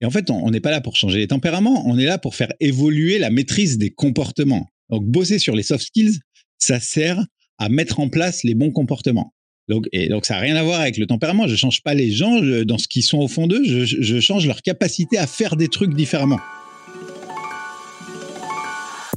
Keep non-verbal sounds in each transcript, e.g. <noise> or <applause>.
Et en fait, on n'est pas là pour changer les tempéraments, on est là pour faire évoluer la maîtrise des comportements. Donc, bosser sur les soft skills, ça sert à mettre en place les bons comportements. Donc, et donc ça n'a rien à voir avec le tempérament. Je change pas les gens dans ce qu'ils sont au fond d'eux. Je change leur capacité à faire des trucs différemment.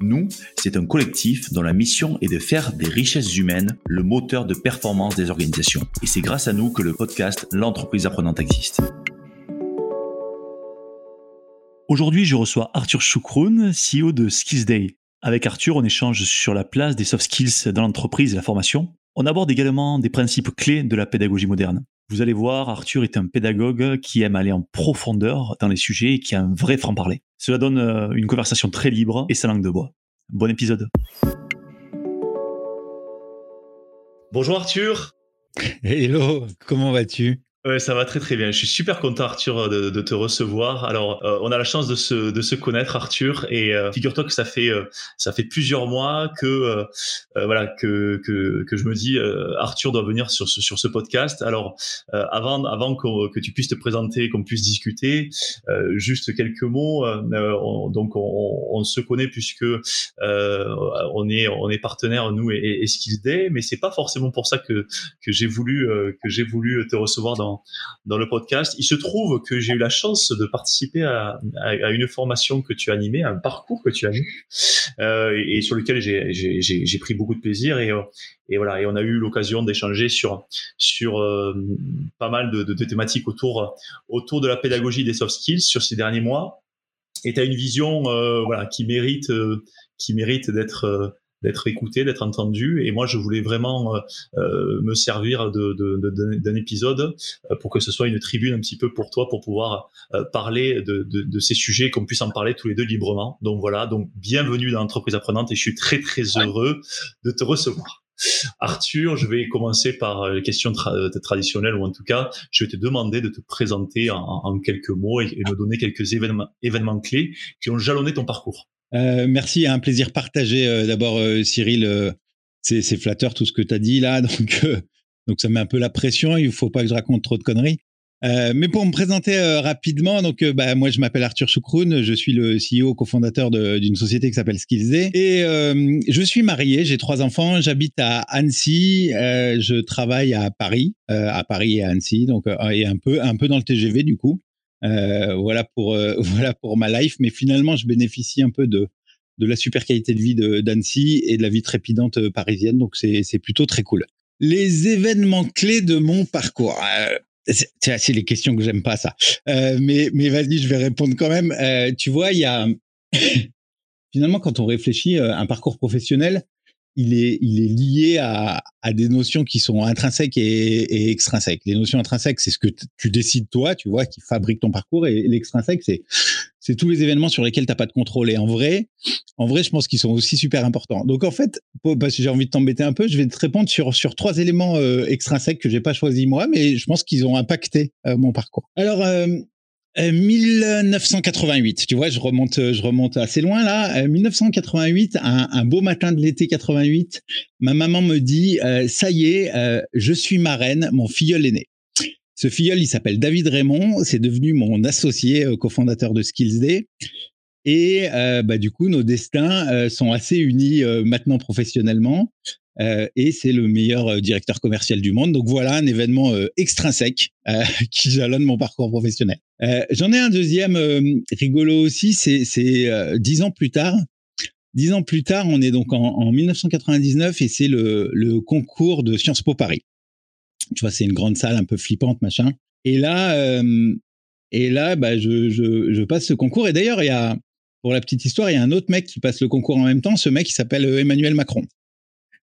Nous, c'est un collectif dont la mission est de faire des richesses humaines le moteur de performance des organisations. Et c'est grâce à nous que le podcast L'entreprise apprenante existe. Aujourd'hui, je reçois Arthur Choukroun, CEO de Skills Day. Avec Arthur, on échange sur la place des soft skills dans l'entreprise et la formation. On aborde également des principes clés de la pédagogie moderne. Vous allez voir, Arthur est un pédagogue qui aime aller en profondeur dans les sujets et qui a un vrai franc-parler. Cela donne euh, une conversation très libre et sa langue de bois. Bon épisode. Bonjour Arthur. Hello, comment vas-tu? Ouais, ça va très très bien. Je suis super content Arthur de, de te recevoir. Alors, euh, on a la chance de se, de se connaître Arthur et euh, figure-toi que ça fait euh, ça fait plusieurs mois que voilà que, que, que je me dis Arthur doit venir sur ce, sur ce podcast. Alors, avant avant que tu puisses te présenter, qu'on puisse discuter, juste quelques mots. donc, on, on, se connaît puisque on est on est partenaire nous et, et Skills Day, mais c'est pas forcément pour ça que que j'ai voulu que j'ai voulu te recevoir dans dans, le podcast. Il se trouve que j'ai eu la chance de participer à, une formation que tu as animée, un parcours que tu as eu, euh, et, sur lequel j'ai pris beaucoup de plaisir. Et, euh, et voilà, et on a eu l'occasion d'échanger sur euh, pas mal de, de, thématiques autour autour de la pédagogie des soft skills sur ces derniers mois. Et tu as une vision euh, voilà qui mérite qui mérite d'être d'être écouté, d'être entendu. Et moi, je voulais vraiment euh, euh, me servir de, d'un épisode euh, pour que ce soit une tribune un petit peu pour toi, pour pouvoir parler de, ces sujets, qu'on puisse en parler tous les deux librement. Donc voilà, donc bienvenue dans l'entreprise apprenante et je suis très très heureux de te recevoir. Arthur, je vais commencer par les questions traditionnelles, ou en tout cas, je vais te demander de te présenter en, quelques mots et, et, me donner quelques événements, événements clés qui ont jalonné ton parcours. Euh, merci, un plaisir partagé. Euh, d'abord, euh, Cyril, c'est flatteur tout ce que tu as dit là, <laughs> donc donc ça met un peu la pression. Il faut pas que je raconte trop de conneries. mais pour me présenter rapidement, donc bah, moi je m'appelle Arthur Choukroun, je suis le CEO cofondateur d'une société qui s'appelle Skillsday et je suis marié, j'ai trois enfants, j'habite à Annecy, je travaille à Paris, à Paris et à Annecy, donc et un peu un peu dans le TGV du coup. Euh, voilà pour euh, <laughs> voilà pour ma life. Mais finalement, je bénéficie un peu de de la super qualité de vie d'Annecy et de la vie trépidante euh, parisienne. Donc c'est plutôt très cool. Les événements clés de mon parcours. c'est les questions que j'aime pas ça. mais mais vas-y, je vais répondre quand même. tu vois, il y a <laughs> finalement quand on réfléchit un parcours professionnel, il est, il est lié à, à des notions qui sont intrinsèques et, et extrinsèques. Les notions intrinsèques, c'est ce que tu décides toi, tu vois, qui fabrique ton parcours, et l'extrinsèque, c'est c'est tous les événements sur lesquels t'as pas de contrôle. Et en vrai, en vrai, je pense qu'ils sont aussi super importants. Donc en fait, parce que j'ai envie de t'embêter un peu, je vais te répondre sur sur trois éléments euh, extrinsèques que j'ai pas choisi moi, mais je pense qu'ils ont impacté euh, mon parcours. Alors euh, 1988, euh, tu vois, je remonte, je remonte assez loin là. 1988, euh, un, un, beau matin de l'été 88, ma maman me dit euh, ça y est, je suis marraine, mon filleul est né. Ce filleul, il s'appelle David Raymond, c'est devenu mon associé cofondateur de Skills Day. Et bah, du coup, nos destins sont assez unis maintenant professionnellement. Euh, et c'est le meilleur euh, directeur commercial du monde. Donc voilà un événement euh, extrinsèque <laughs> qui jalonne mon parcours professionnel. J'en ai un deuxième rigolo aussi, c'est dix ans plus tard. Dix ans plus tard, on est donc en, en 1999 et c'est le, concours de Sciences Po Paris. Tu vois, c'est une grande salle un peu flippante, machin. Et là, et là, bah, je, je, je passe ce concours. Et d'ailleurs, il y a, pour la petite histoire, il y a un autre mec qui passe le concours en même temps. Ce mec, il s'appelle Emmanuel Macron.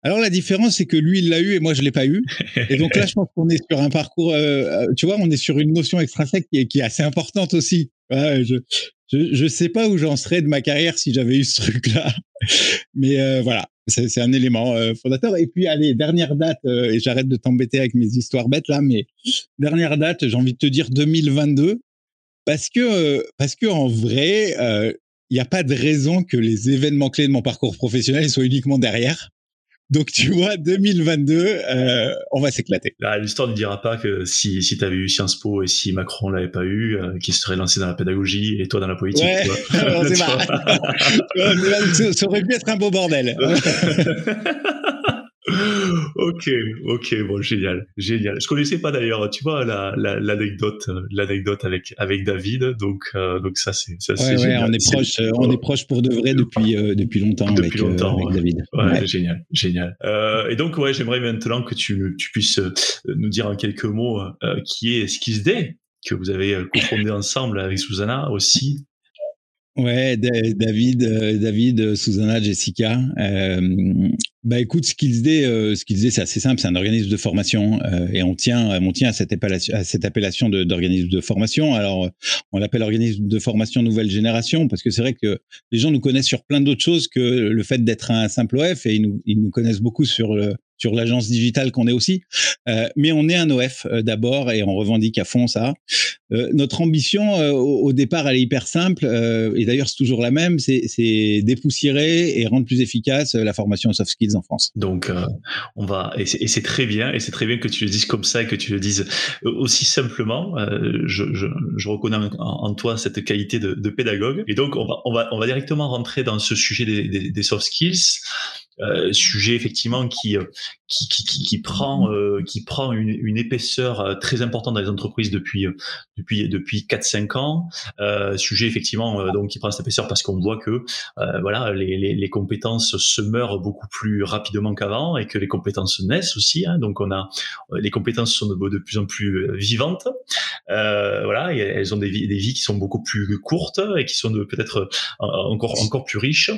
Alors la différence, c'est que lui, il l'a eu et moi, je l'ai pas eu. Et donc là, je pense qu'on est sur un parcours, euh, tu vois, on est sur une notion extrinsèque qui est, qui est assez importante aussi je, je, sais pas où j'en serais de ma carrière si j'avais eu ce truc-là. Mais euh, voilà, c'est un élément euh, fondateur. Et puis, allez, dernière date, euh, et j'arrête de t'embêter avec mes histoires bêtes là, mais dernière date, j'ai envie de te dire 2022. Parce que, parce que en vrai, il n'y a pas de raison que les événements clés de mon parcours professionnel soient uniquement derrière. Donc tu vois, 2022, euh, on va s'éclater. L'histoire ne dira pas que si, si tu avais eu Sciences Po et si Macron l'avait pas eu, euh, qu'il serait lancé dans la pédagogie et toi dans la politique. Ouais, tu ça aurait pu être un beau bordel. <laughs> ok, ok, bon, génial, génial. Je connaissais pas d'ailleurs, tu vois, l'anecdote, la, l'anecdote avec avec David, donc euh, donc ça c'est ça c'est génial. on est proche, on est proche pour de vrai depuis euh, depuis longtemps depuis avec, euh, longtemps, avec David. Ouais, génial, génial. et donc ouais, j'aimerais maintenant que tu tu puisses nous dire en quelques mots qui est Skills Day que vous avez cofondé ensemble avec Susanna aussi. Ouais, David, David, Susanna, Jessica. Bah écoute, Skills Day, euh, Skills Day c'est assez simple, c'est un organisme de formation euh, et on tient, on tient à cette appellation, à cette appellation d'organisme de, formation. Alors on l'appelle organisme de formation nouvelle génération parce que c'est vrai que les gens nous connaissent sur plein d'autres choses que le fait d'être un simple OF et ils nous, ils nous connaissent beaucoup sur le, sur l'agence digitale qu'on est aussi. Euh, mais on est un OF euh, d'abord et on revendique à fond ça. Euh, notre ambition au, départ, elle est hyper simple et d'ailleurs c'est toujours la même, c'est dépoussiérer et rendre plus efficace la formation soft skills en France. Donc on va et c'est très bien et c'est très bien que tu le dises comme ça et que tu le dises aussi simplement. Je, reconnais en, toi cette qualité de, pédagogue et donc on va on va on va directement rentrer dans ce sujet des, soft skills. Sujet effectivement qui qui, qui, qui prend euh, qui prend une, une, épaisseur très importante dans les entreprises depuis depuis depuis 4 5 ans. Euh, sujet effectivement donc qui prend cette épaisseur parce qu'on voit que voilà les, les, les, compétences se meurent beaucoup plus rapidement qu'avant et que les compétences naissent aussi hein, donc on a les compétences sont de, de plus en plus vivantes. Voilà et elles ont des vies, des vies qui sont beaucoup plus courtes et qui sont peut-être encore encore plus riches.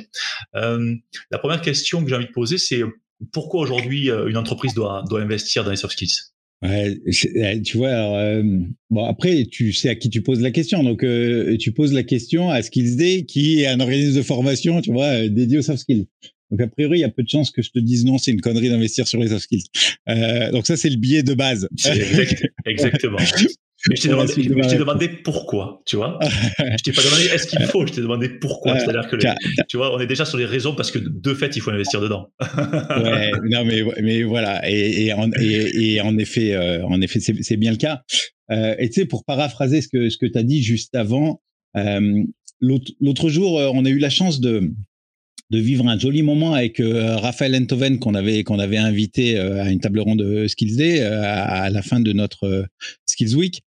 La première question que j'ai envie de poser, c'est pourquoi aujourd'hui euh, une entreprise doit, doit investir dans les soft skills? Ouais, euh, tu vois, alors, euh, bon après, tu sais à qui tu poses la question. Donc, tu poses la question à Skills Day, qui est un organisme de formation, tu vois, dédié aux soft skills. Donc, a priori, il y a peu de chances que je te dise non, c'est une connerie d'investir sur les soft skills. donc, ça, c'est le biais de base. <laughs> exactement. Mais je t'ai demandé, demandé, pourquoi, tu vois. <laughs> je t'ai pas demandé est-ce qu'il faut, je t'ai demandé pourquoi. C'est-à-dire que, tu vois, on est déjà sur les raisons parce que de fait, il faut investir dedans. ouais, non, mais, mais voilà. Et, et, en, et, en effet, euh, en effet, c'est bien le cas. Euh, et tu sais, pour paraphraser ce que, ce que tu as dit juste avant, euh, l'autre jour, euh, on a eu la chance de, de vivre un joli moment avec euh, Raphaël Enthoven qu'on avait qu'on avait invité euh, à une table ronde de Skills Day euh, à, la fin de notre Skills Week.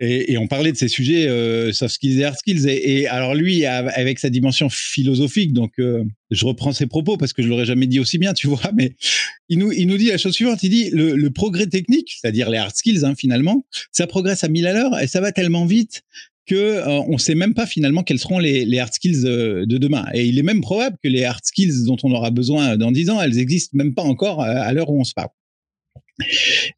Et, on parlait de ces sujets soft skills et hard skills. Et, alors lui, avec sa dimension philosophique, donc je reprends ses propos parce que je l'aurais jamais dit aussi bien, tu vois. Mais il nous il nous dit la chose suivante. Il dit le, le progrès technique, c'est-à-dire les hard skills, hein, finalement, ça progresse à mille à l'heure et ça va tellement vite que euh, on sait même pas finalement quels seront les, hard skills euh, de demain. Et il est même probable que les hard skills dont on aura besoin dans dix ans, elles existent même pas encore euh, à l'heure où on se parle.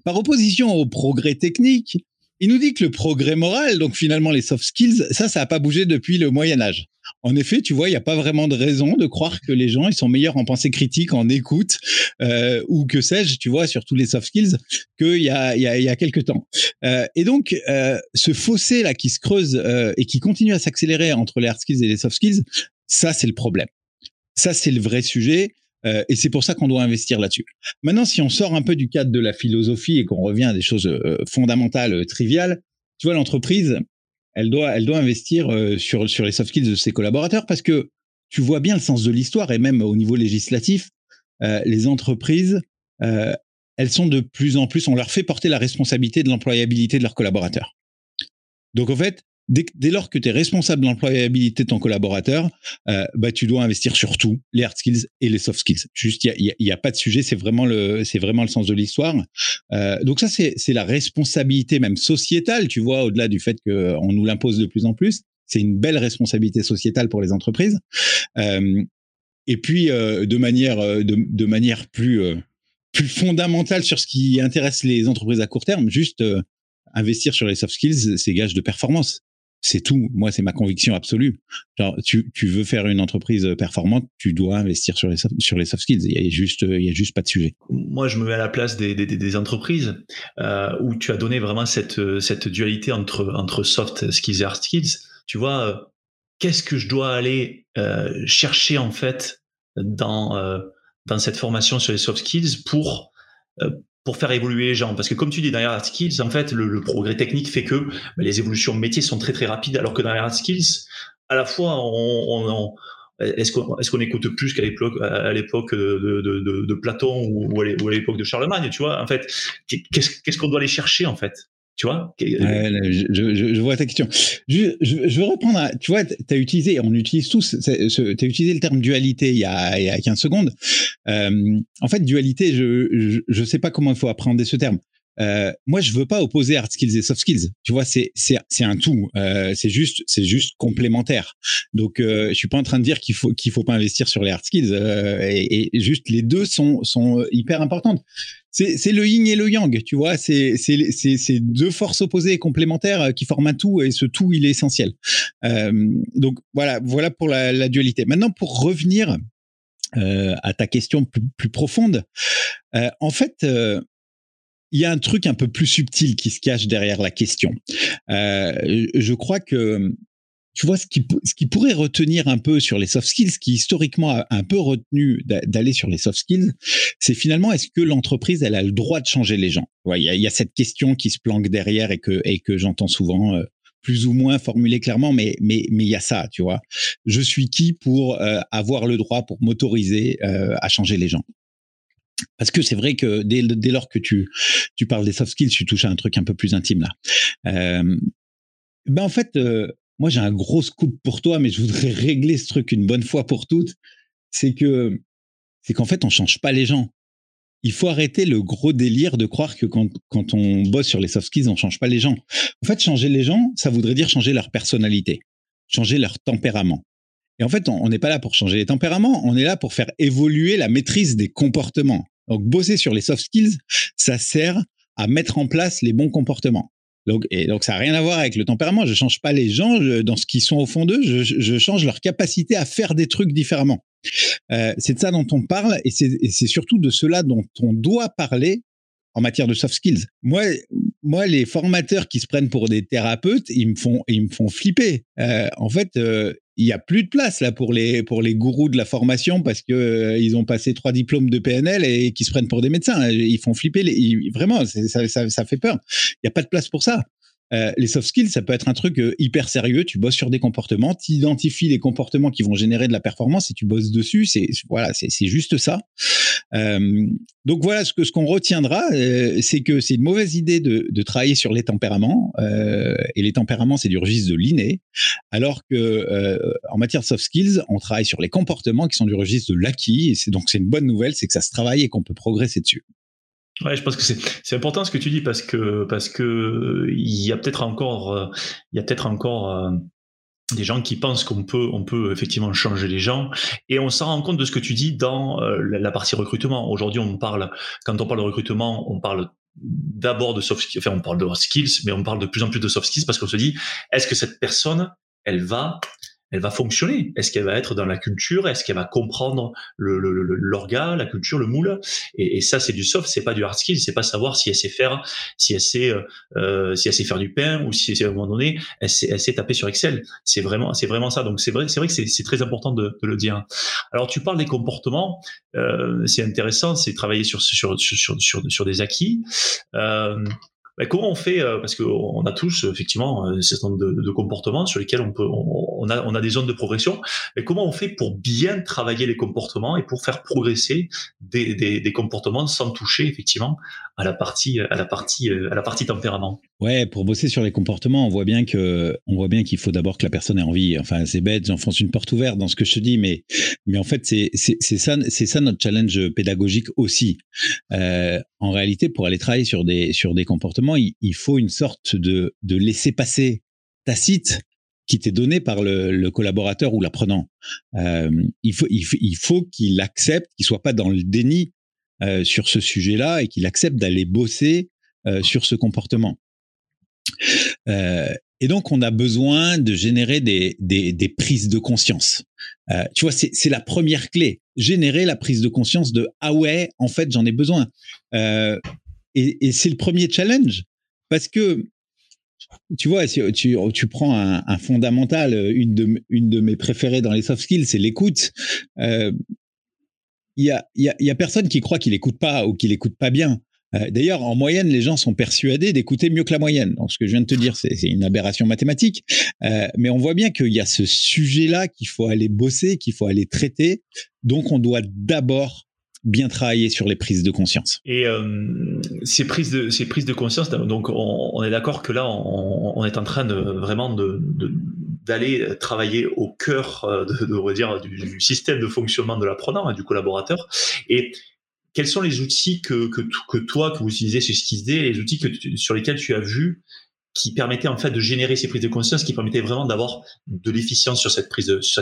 Par opposition au progrès technique, il nous dit que le progrès moral, donc finalement les soft skills, ça, ça n'a pas bougé depuis le Moyen Âge. En effet, tu vois, il n'y a pas vraiment de raison de croire que les gens ils sont meilleurs en pensée critique, en écoute euh, ou que sais-je, tu vois, sur tous les soft skills qu'il y a il y a, il y a quelques temps. Euh, et donc, euh, ce fossé là qui se creuse euh, et qui continue à s'accélérer entre les hard skills et les soft skills, ça c'est le problème. Ça c'est le vrai sujet. Euh, et c'est pour ça qu'on doit investir là-dessus. Maintenant, si on sort un peu du cadre de la philosophie et qu'on revient à des choses euh, fondamentales, euh, triviales, tu vois, l'entreprise, elle doit, elle doit investir sur, sur les soft skills de ses collaborateurs parce que tu vois bien le sens de l'histoire et même au niveau législatif, les entreprises, elles sont de plus en plus, on leur fait porter la responsabilité de l'employabilité de leurs collaborateurs. Donc, en fait, dès, lors que tu es responsable de l'employabilité de ton collaborateur, euh, bah, tu dois investir sur tout, les hard skills et les soft skills. Juste, il n'y a, y a, pas de sujet, c'est vraiment le, vraiment le sens de l'histoire. Euh, donc ça, c'est, la responsabilité même sociétale, tu vois, au-delà du fait qu'on nous l'impose de plus en plus. C'est une belle responsabilité sociétale pour les entreprises. Euh, et puis, euh, de manière, euh, de, de manière plus, euh, plus fondamentale sur ce qui intéresse les entreprises à court terme, juste investir sur les soft skills, c'est gage de performance C'est tout. Moi, c'est ma conviction absolue. Tu, veux faire une entreprise performante, tu dois investir sur les, soft skills. Il y a juste, il y a juste pas de sujet. Moi, je me mets à la place des, entreprises euh, où tu as donné vraiment cette, dualité entre, soft skills et hard skills. Tu vois, euh, qu'est-ce que je dois aller euh, chercher en fait dans, euh, cette formation sur les soft skills pour euh, pour faire évoluer les gens. Parce que comme tu dis, dans les hard skills, en fait, le, progrès technique fait que bah, les évolutions métiers sont très très rapides, alors que dans les hard skills, à la fois, on, est-ce qu'on est qu'on écoute plus qu'à l'époque à l'époque de, de, de, Platon ou, à l'époque de Charlemagne, tu vois En fait, qu'est-ce qu'on doit aller chercher en fait? Tu vois je, je, vois ta question. Je, veux reprendre, tu vois, tu as utilisé, on utilise tous, tu as utilisé le terme dualité il y a, il y a 15 secondes. Euh, en fait, dualité, je ne sais pas comment il faut appréhender ce terme. Euh, moi, je veux pas opposer hard skills et soft skills. Tu vois, c'est un tout. Euh, c'est juste c'est juste complémentaire. Donc, euh, je suis pas en train de dire qu'il faut qu'il faut pas investir sur les hard skills. Euh, et, juste les deux sont hyper importantes c'est le yin et le yang, tu vois. C'est deux forces opposées et complémentaires euh, qui forment un tout et ce tout il est essentiel. Euh, donc voilà voilà pour la, la, dualité. Maintenant pour revenir euh, à ta question plus, plus profonde, euh, en fait. Euh, il y a un truc un peu plus subtil qui se cache derrière la question. je crois que tu vois, ce qui, ce qui pourrait retenir un peu sur les soft skills, qui historiquement a un peu retenu d'aller sur les soft skills, c'est finalement est-ce que l'entreprise elle a le droit de changer les gens? Il y, a, y, a, cette question qui se planque derrière et que et que j'entends souvent. Euh, plus ou moins formulée clairement, mais mais mais il y a ça, tu vois. Je suis qui pour euh, avoir le droit, pour m'autoriser euh, à changer les gens? Parce que c'est vrai que dès, dès, lors que tu, tu parles des soft skills, tu touches à un truc un peu plus intime là. Euh, ben en fait, moi j'ai un gros scoop pour toi, mais je voudrais régler ce truc une bonne fois pour toutes. C'est que c'est qu'en fait on change pas les gens. Il faut arrêter le gros délire de croire que quand, quand on bosse sur les soft skills, on change pas les gens. En fait, changer les gens, ça voudrait dire changer leur personnalité, changer leur tempérament. Et en fait, on n'est pas là pour changer les tempéraments, on est là pour faire évoluer la maîtrise des comportements. Donc, bosser sur les soft skills, ça sert à mettre en place les bons comportements. Donc, et donc ça n'a rien à voir avec le tempérament. Je change pas les gens dans ce qu'ils sont au fond d'eux. Je, je, change leur capacité à faire des trucs différemment. Euh, c'est de ça dont on parle et c'est surtout de cela dont on doit parler en matière de soft skills. Moi, moi, les formateurs qui se prennent pour des thérapeutes, ils me font, ils me font flipper. Euh, en fait, euh, il y a plus de place là pour les pour les gourous de la formation parce que euh, ils ont passé trois diplômes de PNL et qui se prennent pour des médecins. Ils font flipper. Les, vraiment, ça, ça, ça fait peur. Il y a pas de place pour ça. Euh, les soft skills, ça peut être un truc euh, hyper sérieux. Tu bosses sur des comportements, tu identifies les comportements qui vont générer de la performance et tu bosses dessus. C'est voilà, c'est juste ça. Euh, donc voilà, ce que ce qu'on retiendra, c'est que c'est une mauvaise idée de, de, travailler sur les tempéraments. et les tempéraments, c'est du registre de l'inné, alors que en matière de soft skills, on travaille sur les comportements qui sont du registre de l'acquis. Et c'est donc c'est une bonne nouvelle, c'est que ça se travaille et qu'on peut progresser dessus. Ouais, je pense que c'est important ce que tu dis parce que parce que il y a peut-être encore euh, il y a peut-être encore euh, des gens qui pensent qu'on peut on peut effectivement changer les gens et on s'en rend compte de ce que tu dis dans euh, la partie recrutement. Aujourd'hui, on parle quand on parle de recrutement, on parle d'abord de soft skills, enfin on parle de skills, mais on parle de plus en plus de soft skills parce qu'on se dit est-ce que cette personne elle va elle va fonctionner Est-ce qu'elle va être dans la culture? Est-ce qu'elle va comprendre le, l'orga, la culture, le moule? Et, et, ça, c'est du soft, c'est pas du hard skill. C'est pas savoir si elle sait faire, si elle sait, euh, si elle sait faire du pain ou si à un moment donné, elle sait, elle sait taper sur Excel. C'est vraiment, c'est vraiment ça. Donc c'est vrai, c'est vrai que c'est, c'est très important de, de, le dire. Alors tu parles des comportements, euh, c'est intéressant, c'est travailler sur sur sur sur, sur, des acquis. Euh, comment on fait euh, Parce qu'on a tous effectivement un certain nombre de, comportements sur lesquels on peut, on, a, on a des zones de progression. Mais comment on fait pour bien travailler les comportements et pour faire progresser des, des, comportements sans toucher effectivement à la partie, à la partie, à la partie tempérament? Ouais, pour bosser sur les comportements, on voit bien que, on voit bien qu'il faut d'abord que la personne ait envie. Enfin, c'est bête, j'enfonce une porte ouverte dans ce que je te dis, mais, mais en fait, c'est, c'est, ça, c'est ça notre challenge pédagogique aussi. Euh, en réalité, pour aller travailler sur des, sur des comportements, il, faut une sorte de, de laisser passer tacite qui t'est donné par le, collaborateur ou l'apprenant. Euh, il faut, il, il faut qu'il accepte, qu'il soit pas dans le déni euh, sur ce sujet-là et qu'il accepte d'aller bosser euh, sur ce comportement. Et donc, on a besoin de générer des, des, prises de conscience. Tu vois, c'est la première clé. Générer la prise de conscience de ah ouais, en fait, j'en ai besoin. Euh, et, c'est le premier challenge parce que tu vois, si tu, prends un, fondamental, une de, mes préférées dans les soft skills, c'est l'écoute. Euh, il y, a, y, a, personne qui croit qu'il écoute pas ou qu'il écoute pas bien. Euh, d'ailleurs, en moyenne, les gens sont persuadés d'écouter mieux que la moyenne. Donc, ce que je viens de te dire, c'est une aberration mathématique. Euh, mais on voit bien qu'il y a ce sujet-là qu'il faut aller bosser, qu'il faut aller traiter. Donc, on doit d'abord bien travailler sur les prises de conscience. Et euh, ces prises de ces prises de conscience, donc on, est d'accord que là, on, est en train de vraiment d'aller travailler au cœur euh, de, de, de dire, du, système de fonctionnement de l'apprenant, hein, du collaborateur. Et quels sont les outils que, que, que toi, que vous utilisez chez Skizday, les outils que sur lesquels tu as vu qui permettaient en fait de générer ces prises de conscience, qui permettaient vraiment d'avoir de l'efficience sur sur cette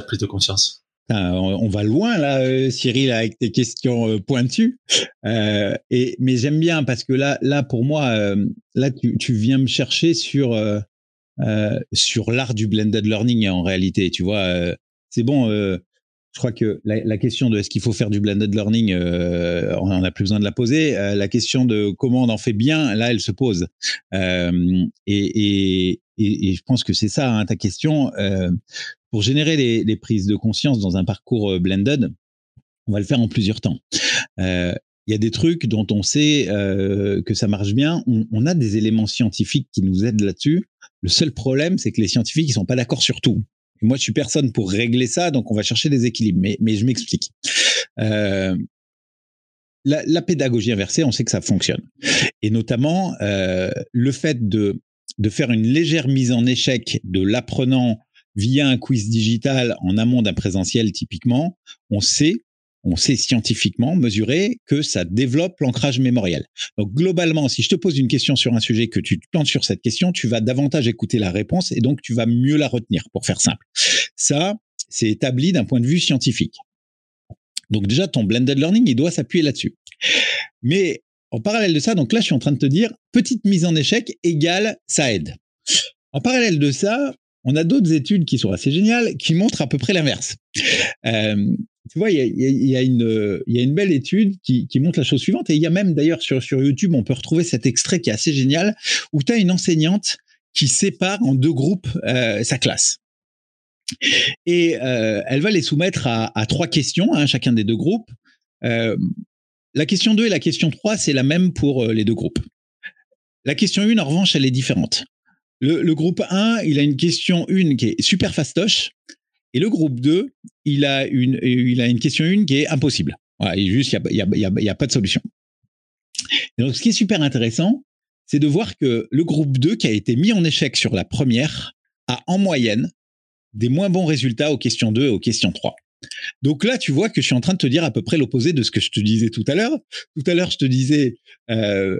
prise de conscience? On va loin là, euh, Cyril, avec tes questions euh, pointues. Euh, et mais j'aime bien parce que là, là pour moi, là tu, tu, viens me chercher sur sur l'art du blended learning en réalité. Tu vois, c'est bon je crois que la, question de est-ce qu'il faut faire du blended learning, on n'en a plus besoin de la poser. La question de comment on en fait bien, là, elle se pose. Et, et, et, je pense que c'est ça hein, ta question. Euh, pour générer les, prises de conscience dans un parcours euh, blended, on va le faire en plusieurs temps. Euh, il y a des trucs dont on sait que ça marche bien. On, a des éléments scientifiques qui nous aident là-dessus. Le seul problème, c'est que les scientifiques, ils sont pas d'accord sur tout. Moi, je suis personne pour régler ça, donc on va chercher des équilibres. Mais, je m'explique. La, pédagogie inversée, on sait que ça fonctionne. Et notamment, le fait de, de faire une légère mise en échec de l'apprenant via un quiz digital en amont d'un présentiel, typiquement, on sait on sait scientifiquement mesurer que ça développe l'ancrage mémoriel. Donc globalement, si je te pose une question sur un sujet que tu te plantes sur cette question, tu vas davantage écouter la réponse et donc tu vas mieux la retenir, pour faire simple. Ça, c'est établi d'un point de vue scientifique. Donc déjà, ton blended learning, il doit s'appuyer là-dessus. Mais en parallèle de ça, donc là, je suis en train de te dire, petite mise en échec égale ça aide. En parallèle de ça, on a d'autres études qui sont assez géniales qui montrent à peu près l'inverse. Euh, tu vois, il y a, une, belle étude qui, montre la chose suivante, et il y a même d'ailleurs sur, YouTube, on peut retrouver cet extrait qui est assez génial, où tu as une enseignante qui sépare en deux groupes euh, sa classe. Et euh, elle va les soumettre à, trois questions, hein, chacun des deux groupes. La question 2 et la question 3, c'est la même pour euh, les deux groupes. La question 1, en revanche, elle est différente. Le, groupe 1, il a une question 1 qui est super fastoche, et le groupe 2, il a une, il a une question 1 qui est impossible. Il n'y a, y pas de solution. Donc, ce qui est super intéressant, c'est de voir que le groupe 2, qui a été mis en échec sur la première, a en moyenne des moins bons résultats aux questions 2 et aux questions 3. Donc là, tu vois que je suis en train de te dire à peu près l'opposé de ce que je te disais tout à l'heure. Tout à l'heure, je te disais euh,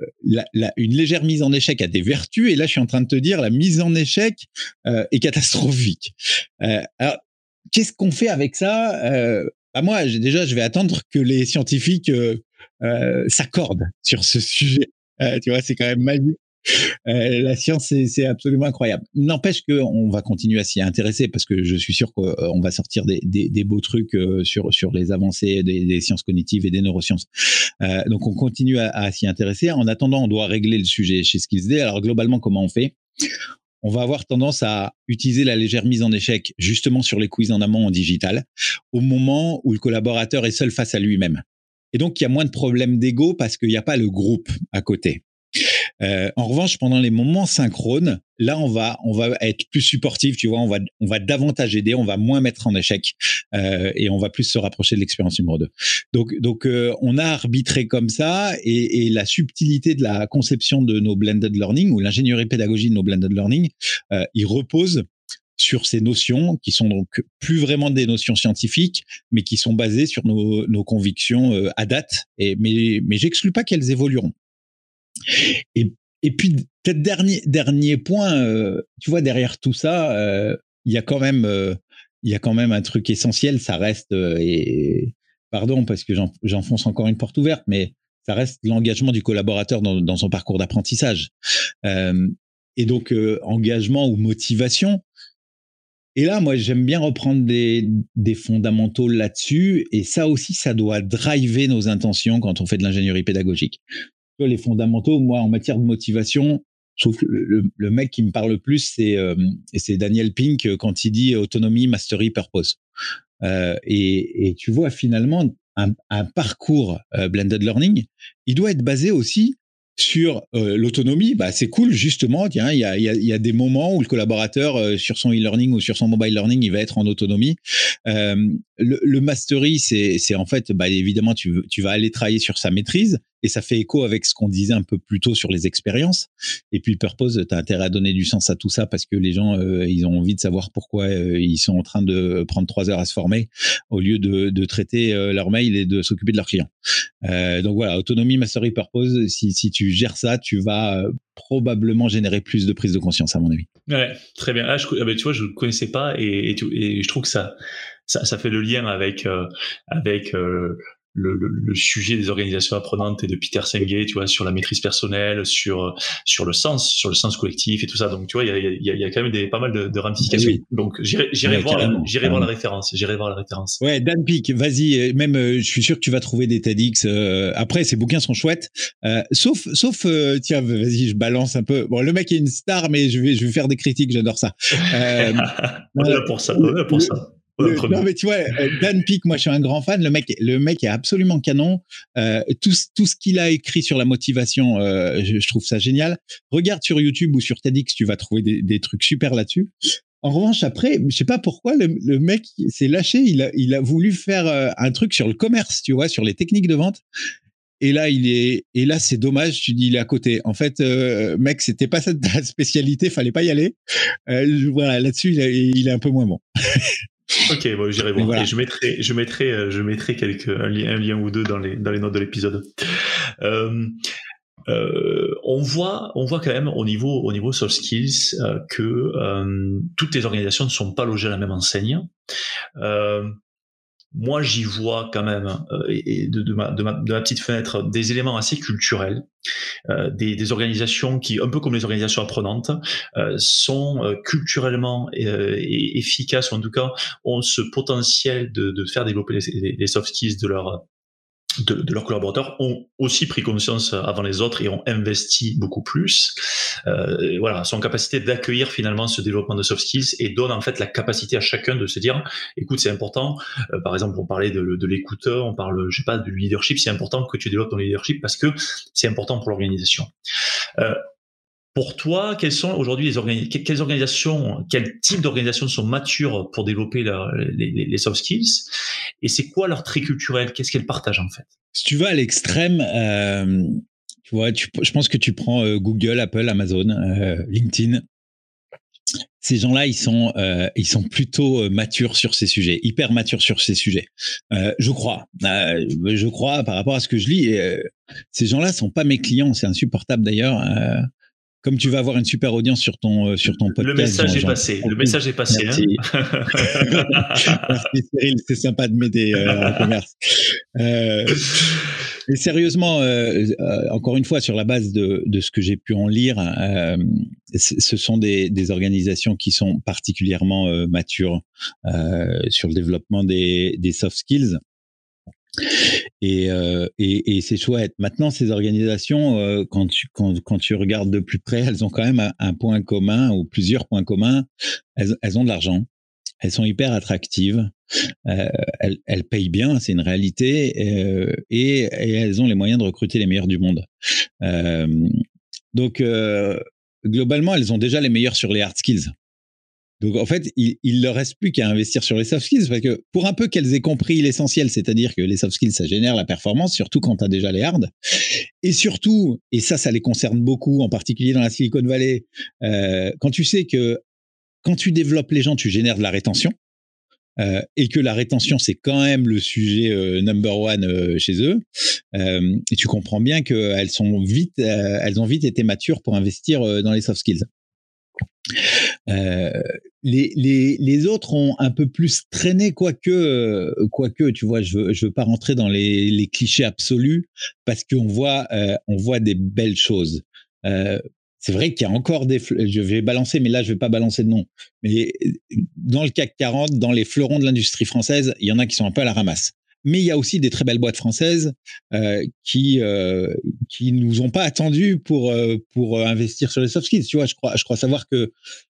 une légère mise en échec a des vertus, et là, je suis en train de te dire la mise en échec euh, est catastrophique. Euh, alors, qu'est-ce qu'on fait avec ça? Euh, bah Moi, déjà, je vais attendre que les scientifiques s'accordent sur ce sujet. Tu vois, c'est quand même magique. Euh, la science, c'est absolument incroyable. N'empêche qu'on va continuer à s'y intéresser parce que je suis sûr qu'on va sortir des, beaux trucs sur, sur les avancées des, sciences cognitives et des neurosciences. Euh, donc, on continue à, s'y intéresser. En attendant, on doit régler le sujet chez SkillsD. Alors, globalement, comment on fait? On va avoir tendance à utiliser la légère mise en échec justement sur les quiz en amont en digital, au moment où le collaborateur est seul face à lui-même. Et donc, il y a moins de problèmes d'ego parce qu'il n'y a pas le groupe à côté. Euh, en revanche, pendant les moments synchrones, là, on va, on va être plus supportif, tu vois, on va, on va davantage aider, on va moins mettre en échec euh, et on va plus se rapprocher de l'expérience numéro 2. Donc, donc euh, on a arbitré comme ça et, et, la subtilité de la conception de nos blended learning ou l'ingénierie pédagogique de nos blended learning, euh, il repose sur ces notions qui sont donc plus vraiment des notions scientifiques, mais qui sont basées sur nos, nos convictions euh, à date. Et, mais mais j'exclus pas qu'elles évolueront. Et, puis, peut-être dernier, dernier point, euh, tu vois, derrière tout ça, euh, il y a quand même, euh, y a quand même un truc essentiel, ça reste, et pardon parce que j'enfonce encore une porte ouverte, mais ça reste l'engagement du collaborateur dans, dans son parcours d'apprentissage. Et donc engagement ou motivation. Et là, moi, j'aime bien reprendre des, des fondamentaux là-dessus. Et ça aussi, ça doit driver nos intentions quand on fait de l'ingénierie pédagogique. Les fondamentaux, moi, en matière de motivation, je trouve que le, mec qui me parle le plus, c'est euh, Daniel Pink euh, quand il dit autonomie, mastery, purpose. Euh, et, tu vois finalement un, parcours blended learning, il doit être basé aussi sur l'autonomie, bah, c'est cool justement. Tiens, il y a, des moments où le collaborateur sur son e-learning ou sur son mobile learning, il va être en autonomie. Le, mastery, c'est en fait, bah, évidemment, tu vas aller travailler sur sa maîtrise et ça fait écho avec ce qu'on disait un peu plus tôt sur les expériences. Et puis Purpose, tu as intérêt à donner du sens à tout ça parce que les gens, euh, ils ont envie de savoir pourquoi euh, ils sont en train de prendre trois heures à se former au lieu de, de traiter euh, leur mail et de s'occuper de leurs clients. donc voilà, autonomie, mastery, purpose, si, si tu gères ça, tu vas probablement générer plus de prise de conscience, à mon avis. Ouais, très bien. Ah, ah ben, tu vois, je ne connaissais pas et, et, je trouve que ça, ça, ça fait le lien avec, euh, avec euh, le, le, le, sujet des organisations apprenantes et de Peter Senge, tu vois, sur la maîtrise personnelle, sur sur le sens, sur le sens collectif et tout ça. Donc, tu vois, il y a, y, a, y a, quand même des, pas mal de, de ramifications. Oui. Donc, j'irai ouais, voir, j'irai voir la référence. J'irai voir la référence. Ouais, Dan Peak, vas-y. Euh, même, euh, je suis sûr que tu vas trouver des TEDx. Euh, après, ces bouquins sont chouettes. Euh, sauf, sauf, euh, tiens, vas-y, je balance un peu. Bon, le mec est une star, mais je vais, je vais faire des critiques. J'adore ça. <laughs> on est là pour ça. On est là pour ça non mais tu vois, euh, Dan Peak, moi je suis un grand fan. Le mec, le mec est absolument canon. Euh, tout, tout ce qu'il a écrit sur la motivation, euh, je, je, trouve ça génial. Regarde sur YouTube ou sur TEDx, tu vas trouver des, des trucs super là-dessus. En revanche, après, je sais pas pourquoi le, le mec s'est lâché. Il a, il a voulu faire euh, un truc sur le commerce, tu vois, sur les techniques de vente. Et là, il est, et là, c'est dommage. Tu dis, il est à côté. En fait, euh, mec, c'était pas ta <laughs> spécialité, fallait pas y aller. Euh, voilà, là-dessus, il, il, est un peu moins bon. <laughs> Ok, bon, j'irai voir. Voilà. Et je mettrai, je mettrai, euh, je mettrai quelques un lien, un lien ou deux dans les dans les notes de l'épisode. Euh, euh, on voit, on voit quand même au niveau au niveau soft skills euh, que euh, toutes les organisations ne sont pas logées à la même enseigne. Moi, j'y vois quand même, euh, de, ma, de, ma, de, ma, petite fenêtre, des éléments assez culturels, euh, des, des, organisations qui, un peu comme les organisations apprenantes, euh, sont euh, culturellement euh, efficaces, ou en tout cas ont ce potentiel de, faire développer les, les, soft skills de leur de, de, leurs collaborateurs ont aussi pris conscience avant les autres et ont investi beaucoup plus. Euh, voilà, sont capacité d'accueillir finalement ce développement de soft skills et donne en fait la capacité à chacun de se dire, écoute, c'est important. Euh, par exemple, on parlait de, de l'écoute, on parle, je sais pas, du leadership. C'est important que tu développes ton leadership parce que c'est important pour l'organisation. Euh, pour toi, quelles sont aujourd'hui les quelles organisations, d'organisations sont matures pour développer les, soft skills Et c'est quoi leur trait culturel? Qu'est-ce qu'elles partagent en fait? Si tu vas à l'extrême, euh, tu vois, je pense que tu prends euh, Google, Apple, Amazon, euh, LinkedIn. Ces gens-là, ils sont, ils sont plutôt matures sur ces sujets, hyper matures sur ces sujets. je crois, je crois par rapport à ce que je lis. ces gens-là sont pas mes clients, c'est insupportable d'ailleurs comme tu vas avoir une super audience sur ton, euh, sur ton podcast. Le message est passé. Le message est passé. Merci, hein <laughs> Merci Cyril, c'est sympa de m'aider euh, commerce. Euh, et sérieusement, euh, encore une fois, sur la base de, de ce que j'ai pu en lire, ce sont des, des, organisations qui sont particulièrement matures sur le développement des, des soft skills. Et, euh, et, et c'est chouette. Maintenant, ces organisations, euh, quand, tu, quand, quand, tu regardes de plus près, elles ont quand même un, point commun ou plusieurs points communs. Elles, elles ont de l'argent. Elles sont hyper attractives. Euh, elles, elles, payent bien, c'est une réalité. Et, et, elles ont les moyens de recruter les meilleurs du monde. Donc, globalement, elles ont déjà les meilleurs sur les hard skills. Donc en fait, il, il leur reste plus qu'à investir sur les soft skills parce que pour un peu qu'elles aient compris l'essentiel, c'est-à-dire que les soft skills ça génère la performance, surtout quand tu as déjà les hard, et surtout, et ça, ça les concerne beaucoup, en particulier dans la Silicon Valley, euh, quand tu sais que quand tu développes les gens, tu génères de la rétention. Euh, et que la rétention c'est quand même le sujet euh, number one euh, chez eux. Euh, et tu comprends bien qu'elles sont vite, euh, elles ont vite été matures pour investir dans les soft skills. Euh, les, autres ont un peu plus traîné, quoique, quoique tu vois, je je veux pas rentrer dans les, les clichés absolus parce qu'on voit, euh, on voit des belles choses. Euh, c'est vrai qu'il y a encore des. Je vais balancer, mais là, je vais pas balancer de nom. Mais dans le CAC 40, dans les fleurons de l'industrie française, il y en a qui sont un peu à la ramasse mais il y a aussi des très belles boîtes françaises euh, qui euh, qui nous ont pas attendu pour euh, pour investir sur les soft skills. Tu vois, je crois je crois savoir que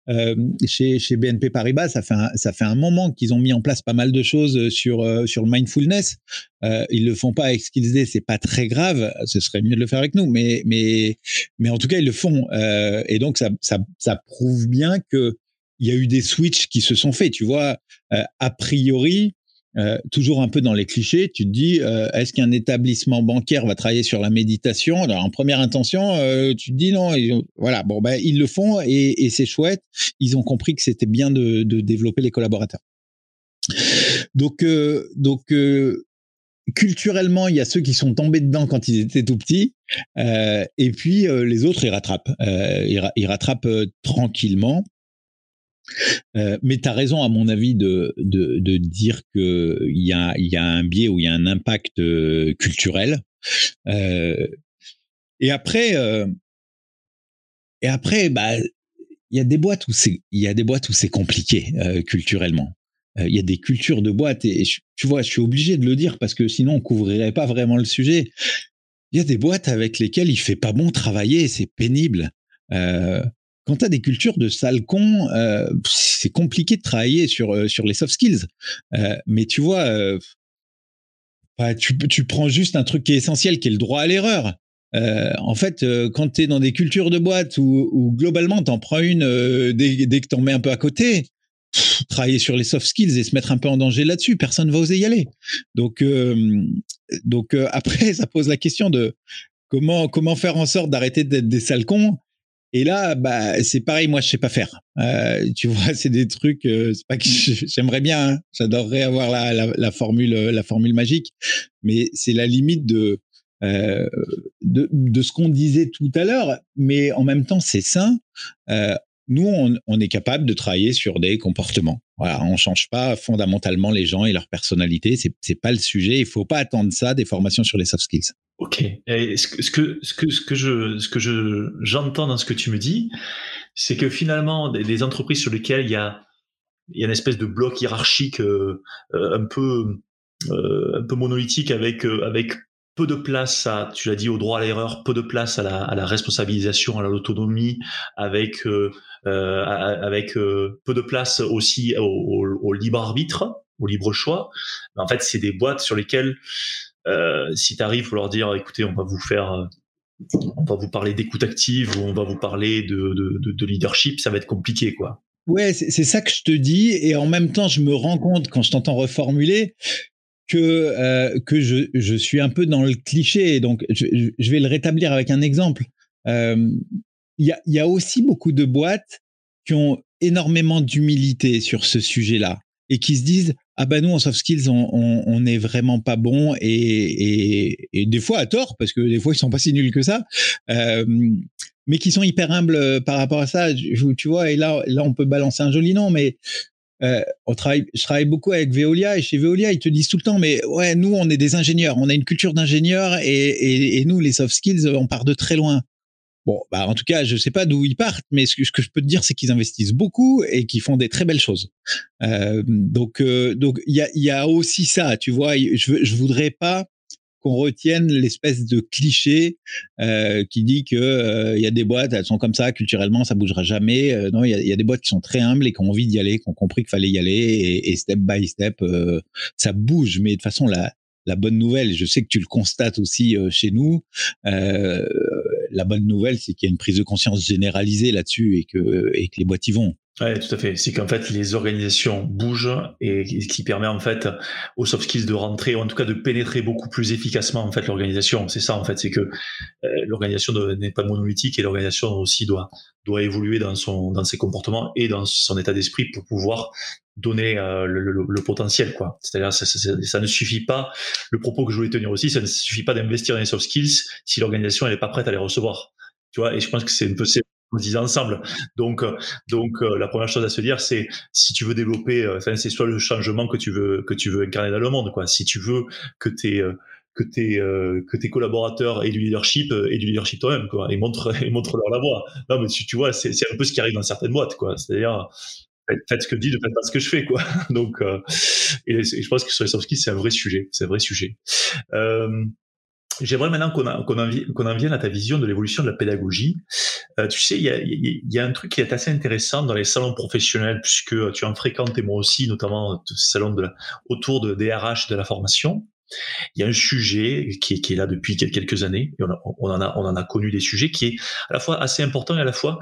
euh, chez chez BNP Paribas, ça fait un, ça fait un moment qu'ils ont mis en place pas mal de choses sur sur le mindfulness. Euh, ils le font pas avec Skills c'est pas très grave. Ce serait mieux de le faire avec nous, mais mais mais en tout cas ils le font et donc ça ça ça prouve bien que il y a eu des switches qui se sont faits. Tu vois, a priori euh, toujours un peu dans les clichés, tu te dis, euh, est-ce qu'un établissement bancaire va travailler sur la méditation? Alors, en première intention, euh, tu te dis non. voilà, bon, ben, ils le font et, c'est chouette. Ils ont compris que c'était bien de, développer les collaborateurs. Donc, donc culturellement, il y a ceux qui sont tombés dedans quand ils étaient tout petits, et puis les autres, ils rattrapent. ils rattrapent tranquillement. Euh, mais tu as raison, à mon avis, de, de, de dire qu'il y a, y a un biais ou il y a un impact euh, culturel. Euh, et après, et après, bah, il y a des boîtes où c'est, il y a des boîtes où c'est compliqué culturellement. Il y a des cultures de boîtes et, tu vois, je suis obligé de le dire parce que sinon on couvrirait pas vraiment le sujet. Il y a des boîtes avec lesquelles il fait pas bon travailler, c'est pénible. Quand tu as des cultures de sale con, euh, c'est compliqué de travailler sur, euh, sur les soft skills. Euh, mais tu vois, euh, bah, tu, prends juste un truc qui est essentiel, qui est le droit à l'erreur. En fait, quand tu es dans des cultures de boîte où, où globalement t'en prends une dès, dès, que t'en mets un peu à côté, travailler sur les soft skills et se mettre un peu en danger là-dessus, personne va oser y aller. Donc, donc <laughs> après, ça pose la question de comment comment faire en sorte d'arrêter d'être des sales et là, bah, c'est pareil, moi, je sais pas faire. Euh, tu <laughs> vois, c'est des trucs. Euh, c'est pas que <laughs> j'aimerais bien. Hein. J'adorerais avoir la, la, la, formule, la formule magique, mais c'est la limite de, euh, de, de ce qu'on disait tout à l'heure. Mais en même temps, c'est sain. Euh, nous, on, on, est capable de travailler sur des comportements. Voilà, on change pas fondamentalement les gens et leur personnalité. C'est c'est pas le sujet. Il faut pas attendre ça des formations sur les soft skills. Ok. Ce que, ce que, ce que, je, ce que je, j'entends dans ce que tu me dis, c'est que finalement, des, entreprises sur lesquelles il y a, il y a une espèce de bloc hiérarchique euh, euh un peu, euh, un peu monolithique avec, euh, avec peu de place à, tu l'as dit, au droit à l'erreur, peu de place à la, à la responsabilisation, à l'autonomie, avec, euh, avec peu de place aussi au, au, libre arbitre, au libre choix. En fait, c'est des boîtes sur lesquelles si tu arrives, faut leur dire, écoutez, on va vous faire, euh, on va vous parler d'écoute active ou on va vous parler de, de, de, leadership, ça va être compliqué, quoi. Ouais, c'est ça que je te dis, et en même temps, je me rends compte quand je t'entends reformuler que euh, que je, je suis un peu dans le cliché. Donc, je, vais le rétablir avec un exemple. Euh, il y, a, y a aussi beaucoup de boîtes qui ont énormément d'humilité sur ce sujet-là et qui se disent ah ben nous en soft skills on, on, on est vraiment pas bon et, et, et, des fois à tort parce que des fois ils sont pas si nuls que ça euh, mais qui sont hyper humbles euh, par rapport à ça tu vois et là là on peut balancer un joli nom mais euh, on travaille, je travaille beaucoup avec Veolia et chez Veolia, ils te disent tout le temps, mais ouais, nous, on est des ingénieurs, on a une culture d'ingénieurs et, et, et, nous, les soft skills, on part de très loin. Bon, bah en tout cas, je sais pas d'où ils partent, mais ce que, je peux te dire, c'est qu'ils investissent beaucoup et qu'ils font des très belles choses. Euh, donc, euh, donc il y a, y a aussi ça, tu vois. Je, je voudrais pas qu'on retienne l'espèce de cliché euh, qui dit que euh, il y a des boîtes, elles sont comme ça culturellement, ça bougera jamais. Euh, non, il y a, y a, des boîtes qui sont très humbles et qui ont envie d'y aller, qui ont compris qu'il fallait y aller et, et step by step, euh, ça bouge. Mais de façon, la, la bonne nouvelle, je sais que tu le constates aussi chez nous, euh, la bonne nouvelle, c'est qu'il y a une prise de conscience généralisée là-dessus et que, les boîtes y vont. Ouais, tout à fait. C'est qu'en fait, les organisations bougent et ce qui permet en fait aux soft skills de rentrer, ou en tout cas de pénétrer beaucoup plus efficacement en fait l'organisation. C'est ça en fait, c'est que euh, l'organisation n'est pas monolithique et l'organisation aussi doit doit évoluer dans son dans ses comportements et dans son état d'esprit pour pouvoir donner euh, le, le, le, potentiel quoi. C'est-à-dire ça, ça, ça, ne suffit pas. Le propos que je voulais tenir aussi, ça ne suffit pas d'investir dans les soft skills si l'organisation n'est pas prête à les recevoir. Tu vois, et je pense que c'est un peu on disait ensemble. Donc, donc euh, la première chose à se dire, c'est si tu veux développer, euh, c'est soit le changement que tu veux que tu veux incarner dans le monde, quoi. Si tu veux que tes que tes que tes collaborateurs aient du leadership et du leadership toi-même quoi et montre <laughs> et montre leur la voie non mais tu, tu vois c'est un peu ce qui arrive dans certaines boîtes quoi c'est-à-dire faites ce que dit, ne faites pas ce que je fais, quoi. <laughs> Donc, euh, je pense que sur les soft skills, c'est un vrai sujet, c'est un vrai sujet. Euh, J'aimerais maintenant qu'on qu'on en, vienne à ta vision de l'évolution de la pédagogie. Euh, tu sais, il y a, y, a, un truc qui est assez intéressant dans les salons professionnels, puisque tu en fréquentes et moi aussi, notamment ces salons de la, autour de DRH de la formation. Il y a un sujet qui est, qui est là depuis quelques années, on, en a, on en a connu des sujets qui est à la fois assez important et à la fois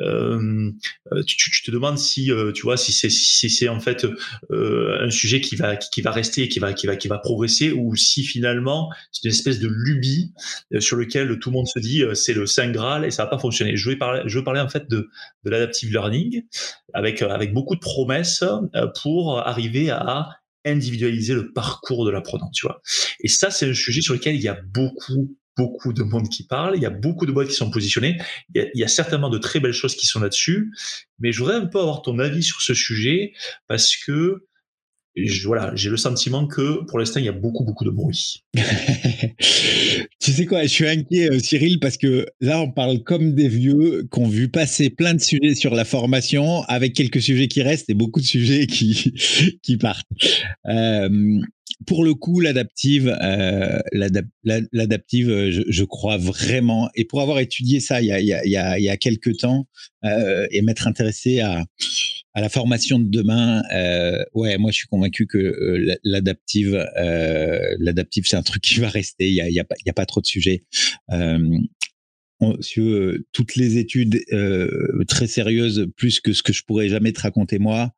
euh, euh, tu, te demandes si euh, tu vois si c'est si c'est en fait un sujet qui va qui, va rester qui va qui va qui va progresser ou si finalement c'est une espèce de lubie sur lequel tout le monde se dit c'est le saint graal et ça va pas fonctionner. Je vais parler je veux parler en fait de de l'adaptive learning avec avec beaucoup de promesses pour arriver à individualiser le parcours de l'apprenant, tu vois. Et ça, c'est un sujet sur lequel il y a beaucoup, beaucoup de monde qui parle, il y a beaucoup de boîtes qui sont positionnées, il y a, certainement de très belles choses qui sont là-dessus, mais je voudrais un peu avoir ton avis sur ce sujet parce que voilà, j'ai le sentiment que pour l'instant, il y a beaucoup, beaucoup de bruit. <laughs> tu sais quoi, je suis inquiet, euh, Cyril, parce que là, on parle comme des vieux qui ont vu passer plein de sujets sur la formation, avec quelques sujets qui restent et beaucoup de sujets qui, <laughs> qui partent. Euh, pour le coup, l'adaptive, euh, l'adaptive, je, je, crois vraiment, et pour avoir étudié ça il y a, il quelques temps euh, et m'être intéressé à, à la formation de demain, euh, ouais, moi je suis convaincu que euh, l'adaptive, euh, l'adaptive, c'est un truc qui va rester. Il y a, y a, pas, y a pas trop de sujets. Euh, toutes les études très sérieuses, plus que ce que je pourrais jamais te raconter moi,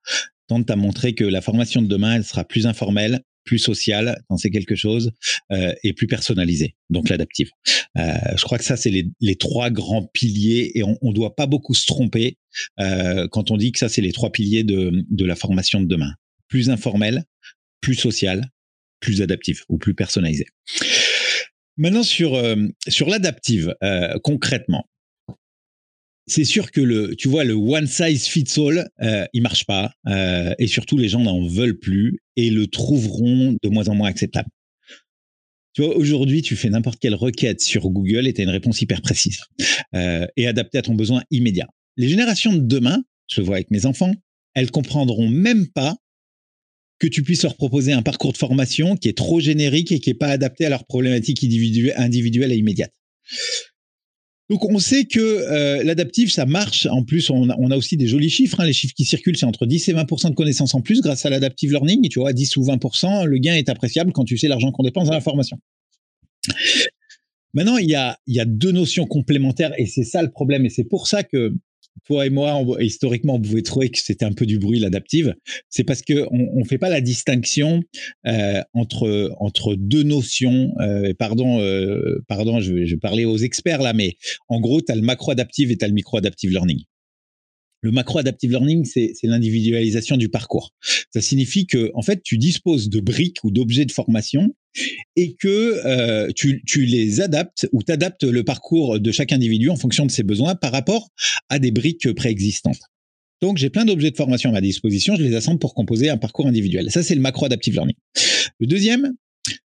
tentent à montrer que la formation de demain, elle sera plus informelle, plus social quand c'est quelque chose euh, et plus personnalisé, donc l'adaptive. Euh, je crois que ça, c'est les, trois grands piliers et on ne doit pas beaucoup se tromper euh, quand on dit que ça, c'est les trois piliers de, de la formation de demain. Plus informel, plus social, plus adaptif ou plus personnalisé. Maintenant sur sur l'adaptive concrètement, c'est sûr que le, tu vois, le one size fits all, euh, il marche pas, euh, et surtout les gens n'en veulent plus et le trouveront de moins en moins acceptable. Tu vois, aujourd'hui, tu fais n'importe quelle requête sur Google et tu as une réponse hyper précise euh, et adaptée à ton besoin immédiat. Les générations de demain, je le vois avec mes enfants, elles comprendront même pas que tu puisses leur proposer un parcours de formation qui est trop générique et qui est pas adapté à leurs problématiques individuelles et immédiates. Donc on sait que euh, l'adaptif, ça marche. En plus, on a, aussi des jolis chiffres. Hein. Les chiffres qui circulent, c'est entre 10 et 20% de connaissances en plus grâce à l'adaptive learning. tu vois, 10 ou 20% le gain est appréciable quand tu sais l'argent qu'on dépense dans la formation. Maintenant, il y a, il y a deux notions complémentaires et c'est ça le problème. Et c'est pour ça que toi et moi, historiquement, on pouvait trouver que c'était un peu du bruit l'adaptive. C'est parce que on, on fait pas la distinction euh, entre deux notions. Euh, pardon, euh, pardon, je vais, aux experts là, mais en gros, tu as le macro adaptive et tu as le micro adaptive learning. Le macro adaptive learning, c'est l'individualisation du parcours. Ça signifie que, en fait, tu disposes de briques ou d'objets de formation et que euh, tu, tu, les adaptes ou t'adaptes le parcours de chaque individu en fonction de ses besoins par rapport à des briques préexistantes. Donc, j'ai plein d'objets de formation à ma disposition, je les assemble pour composer un parcours individuel. Ça, c'est le macro adaptive learning. Le deuxième,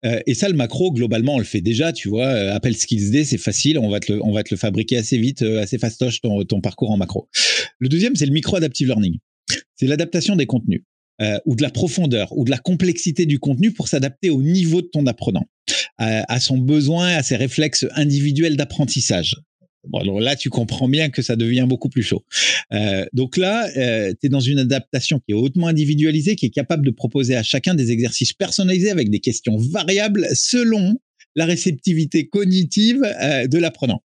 euh, et ça, le macro, globalement, on le fait déjà, tu vois. Euh, Apple Skills Day, c'est facile, on va te le, on va te le fabriquer assez vite, euh, assez fastoche ton, ton parcours en macro. Le deuxième, c'est le micro adaptive learning. C'est l'adaptation des contenus. ou de la profondeur ou de la complexité du contenu pour s'adapter au niveau de ton apprenant, à son besoin, à ses réflexes individuels d'apprentissage. Bon, alors là, tu comprends bien que ça devient beaucoup plus chaud. Euh, donc là, euh, tu es dans une adaptation qui est hautement individualisée, qui est capable de proposer à chacun des exercices personnalisés avec des questions variables selon la réceptivité cognitive euh, de l'apprenant.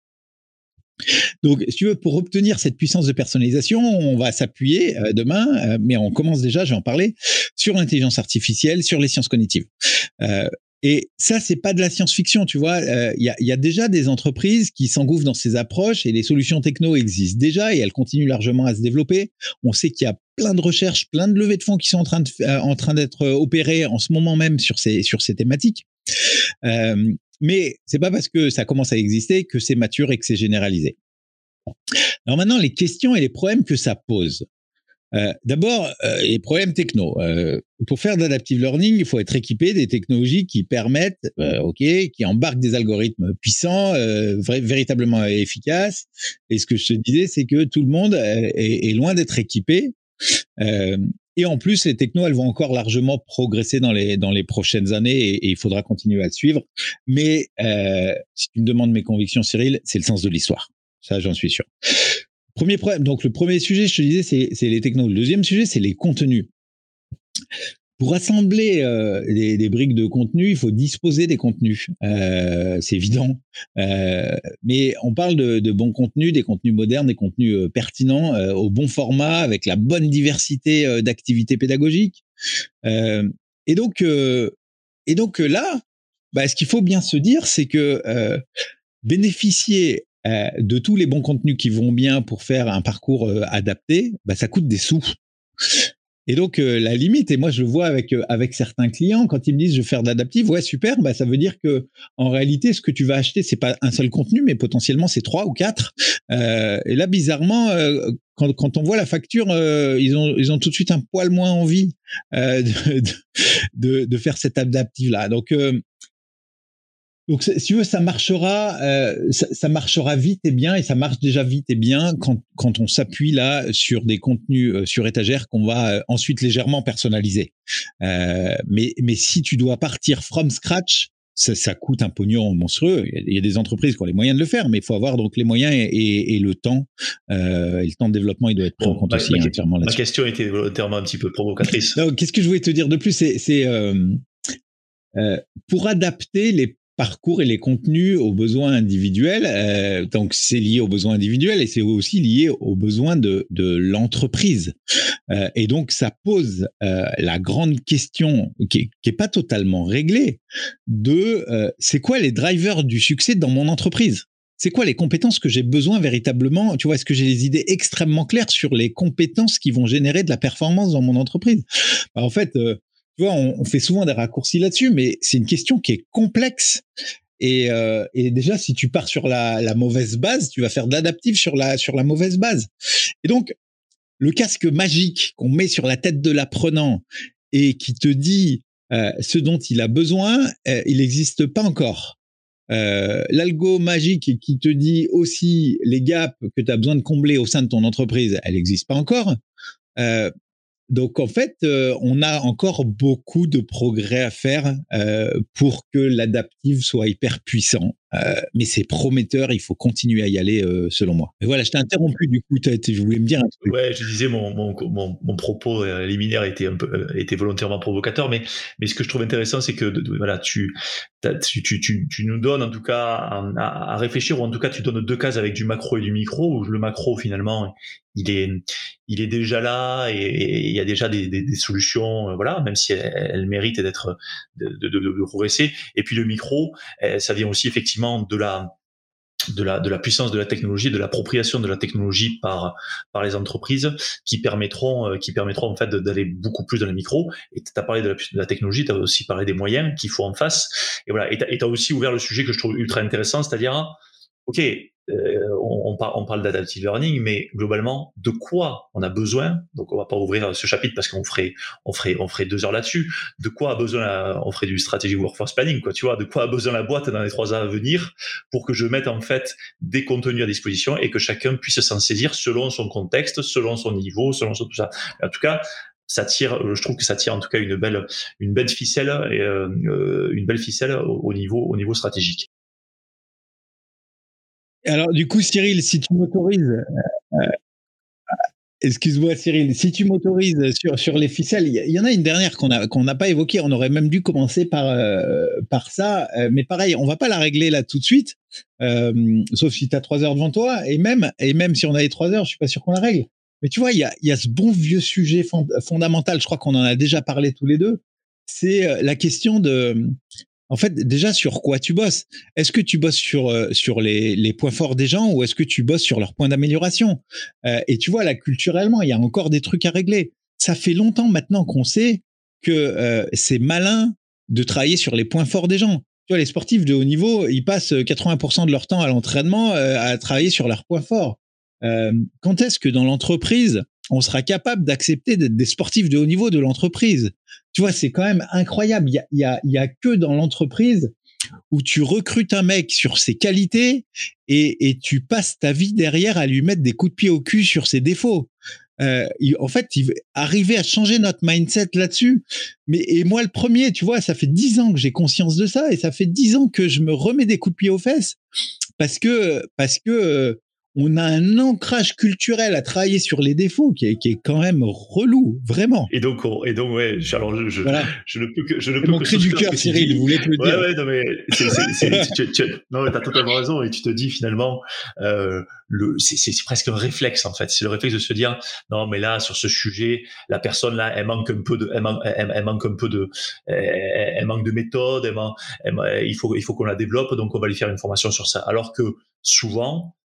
Donc, si tu veux, pour obtenir cette puissance de personnalisation, on va s'appuyer euh, demain, euh, mais on commence déjà, je vais en parler, sur l'intelligence artificielle, sur les sciences cognitives. Euh, et ça, c'est pas de la science-fiction, tu vois. Il euh, y, a, y, a, déjà des entreprises qui s'engouffrent dans ces approches et les solutions techno existent déjà et elles continuent largement à se développer. On sait qu'il y a plein de recherches, plein de levées de fonds qui sont en train euh, d'être euh, opérées en ce moment même sur ces thématiques. Mais c'est pas parce que ça commence à exister que c'est mature et que c'est généralisé. Alors maintenant, les questions et les problèmes que ça pose. D'abord, les problèmes techno. pour faire de l'adaptive learning, il faut être équipé des technologies qui permettent, ok, qui embarquent des algorithmes puissants, véritablement efficaces. Et ce que je te disais, c'est que tout le monde est, loin d'être équipé. Et en plus, les technos, elles vont encore largement progresser dans les dans les prochaines années et, il faudra continuer à suivre. Mais euh, si tu me demandes mes convictions, Cyril, c'est le sens de l'histoire. Ça, j'en suis sûr. Premier problème. Donc, le premier sujet, je te disais, c'est les technos. Le deuxième sujet, c'est les contenus. Pour assembler euh, des, briques de contenu, il faut disposer des contenus. Euh, c'est évident. Euh, mais on parle de, bons contenus, des contenus modernes, des contenus pertinents, au bon format, avec la bonne diversité d'activités pédagogiques. et donc, et donc là, bah, ce qu'il faut bien se dire, c'est que bénéficier de tous les bons contenus qui vont bien pour faire un parcours adapté, bah, ça coûte des sous. Et donc euh, la limite, et moi je le vois avec euh, avec certains clients quand ils me disent je veux faire de l'adaptive, ouais super, bah ça veut dire que en réalité ce que tu vas acheter c'est pas un seul contenu, mais potentiellement c'est trois ou quatre. Euh, et là bizarrement, euh, quand, quand on voit la facture, ils ont ils ont tout de suite un poil moins envie de, de, de, faire cette adaptive là. Donc donc, si tu veux, ça marchera, euh, ça, marchera vite et bien, et ça marche déjà vite et bien quand, quand on s'appuie là sur des contenus euh, sur étagère qu'on va euh, ensuite légèrement personnaliser. mais, mais si tu dois partir from scratch, ça, ça coûte un pognon monstrueux. Il y, a, des entreprises qui ont les moyens de le faire, mais il faut avoir donc les moyens et, et, le temps. Et le temps de développement, il doit être pris en compte aussi ma, entièrement là Ma question était volontairement un petit peu provocatrice. <laughs> Qu'est-ce que je voulais te dire de plus C'est pour adapter les parcours et les contenus aux besoins individuels. Euh, donc c'est lié aux besoins individuels et c'est aussi lié aux besoins de, de l'entreprise. Euh, et donc ça pose euh, la grande question qui, qui est pas totalement réglée de c'est quoi les drivers du succès dans mon entreprise? C'est quoi les compétences que j'ai besoin véritablement? Tu vois, est-ce que j'ai les idées extrêmement claires sur les compétences qui vont générer de la performance dans mon entreprise? Bah, En fait, tu vois, on, fait souvent des raccourcis là-dessus, mais c'est une question qui est complexe. Et, euh, et déjà, si tu pars sur la, la, mauvaise base, tu vas faire de l'adaptif sur la, sur la mauvaise base. Et donc, le casque magique qu'on met sur la tête de l'apprenant et qui te dit euh, ce dont il a besoin, euh, il n'existe pas encore. Euh, L'algo magique qui te dit aussi les gaps que tu as besoin de combler au sein de ton entreprise, elle n'existe pas encore. Donc en fait, euh, on a encore beaucoup de progrès à faire euh, pour que l'adaptive soit hyper puissant. Euh, mais c'est prometteur, il faut continuer à y aller euh, selon moi. Voilà, je t'ai interrompu du coup, tu voulais me dire un truc. Ouais, je disais mon, mon, mon, mon propos liminaire était un peu était volontairement provocateur, mais mais ce que je trouve intéressant, c'est que voilà, tu, tu, tu, tu, nous donnes en tout cas à, réfléchir ou en tout cas tu donnes deux cases avec du macro et du micro. Où le macro finalement il est il est déjà là et, il y a déjà des, des, solutions, voilà, même si elles, elles méritent d'être de progresser. Et puis le micro, ça vient aussi effectivement de la de la, de la puissance de la technologie, de l'appropriation de la technologie par, par les entreprises qui permettront, euh, qui permettront en fait d'aller beaucoup plus dans le micro. Et tu as parlé de la, technologie, tu as aussi parlé des moyens qu'il faut en face. Et voilà. Et tu as aussi ouvert le sujet que je trouve ultra intéressant, c'est-à-dire, OK, on, on, parle d'adaptive learning, mais globalement, de quoi on a besoin? Donc, on va pas ouvrir ce chapitre parce qu'on ferait, on ferait, on ferait deux heures là-dessus. De quoi a besoin On ferait du strategy workforce planning, quoi. Tu vois? De quoi a besoin la boîte dans les trois ans à venir pour que je mette en fait des contenus à disposition et que chacun puisse s'en saisir selon son contexte, selon son niveau, selon tout ça. En tout cas, ça tire, je trouve que ça tire en tout cas une belle, une belle ficelle, euh, euh une belle ficelle au niveau, au niveau stratégique. Alors, du coup, Cyril, si tu m'autorises, euh, euh, excuse-moi, Cyril, si tu m'autorises sur, les ficelles, il y, en a une dernière qu'on n'a pas évoquée. On aurait même dû commencer par euh, ça, mais pareil, on va pas la régler là tout de suite, sauf si tu as trois heures devant toi. Et même et même si on a trois heures, je suis pas sûr qu'on la règle. Mais tu vois, il y a, y a ce bon vieux sujet fondamental. Je crois qu'on en a déjà parlé tous les deux. C'est la question de en fait, déjà, sur quoi tu bosses? Est-ce que tu bosses sur, euh, les, points forts des gens ou est-ce que tu bosses sur leurs points d'amélioration? Euh, Et tu vois, là, culturellement, il y a encore des trucs à régler. Ça fait longtemps maintenant qu'on sait que euh, c'est malin de travailler sur les points forts des gens. Tu vois, les sportifs de haut niveau, ils passent 80% de leur temps à l'entraînement à travailler sur leurs points forts. quand est-ce que dans l'entreprise, on sera capable d'accepter d'être des sportifs de haut niveau de l'entreprise? Tu vois, c'est quand même incroyable. Il y a, y a, y a que dans l'entreprise où tu recrutes un mec sur ses qualités et, tu passes ta vie derrière à lui mettre des coups de pied au cul sur ses défauts. Euh, en fait, il, arriver à changer notre mindset là-dessus. Mais et moi le premier, tu vois, ça fait dix ans que j'ai conscience de ça et ça fait dix ans que je me remets des coups de pied aux fesses parce que parce que euh, on a un ancrage culturel à travailler sur les défauts qui est, qui est quand même relou, vraiment. Et donc, et donc, ouais, alors je, je, je ne peux que, je ne peux mon cri du cœur, Cyril, vous voulez te le ouais, dire. Ouais, non, mais c'est, c'est, <laughs> tu, tu, non, t'as totalement raison et tu te dis finalement, euh, le, c'est, presque un réflexe en fait. C'est le réflexe de se dire, non, mais là, sur ce sujet, la personne là, elle manque un peu de, elle manque, elle, manque un peu de, elle, elle manque de méthode, elle manque, il faut, il faut qu'on la développe, donc on va lui faire une formation sur ça. Alors que souvent,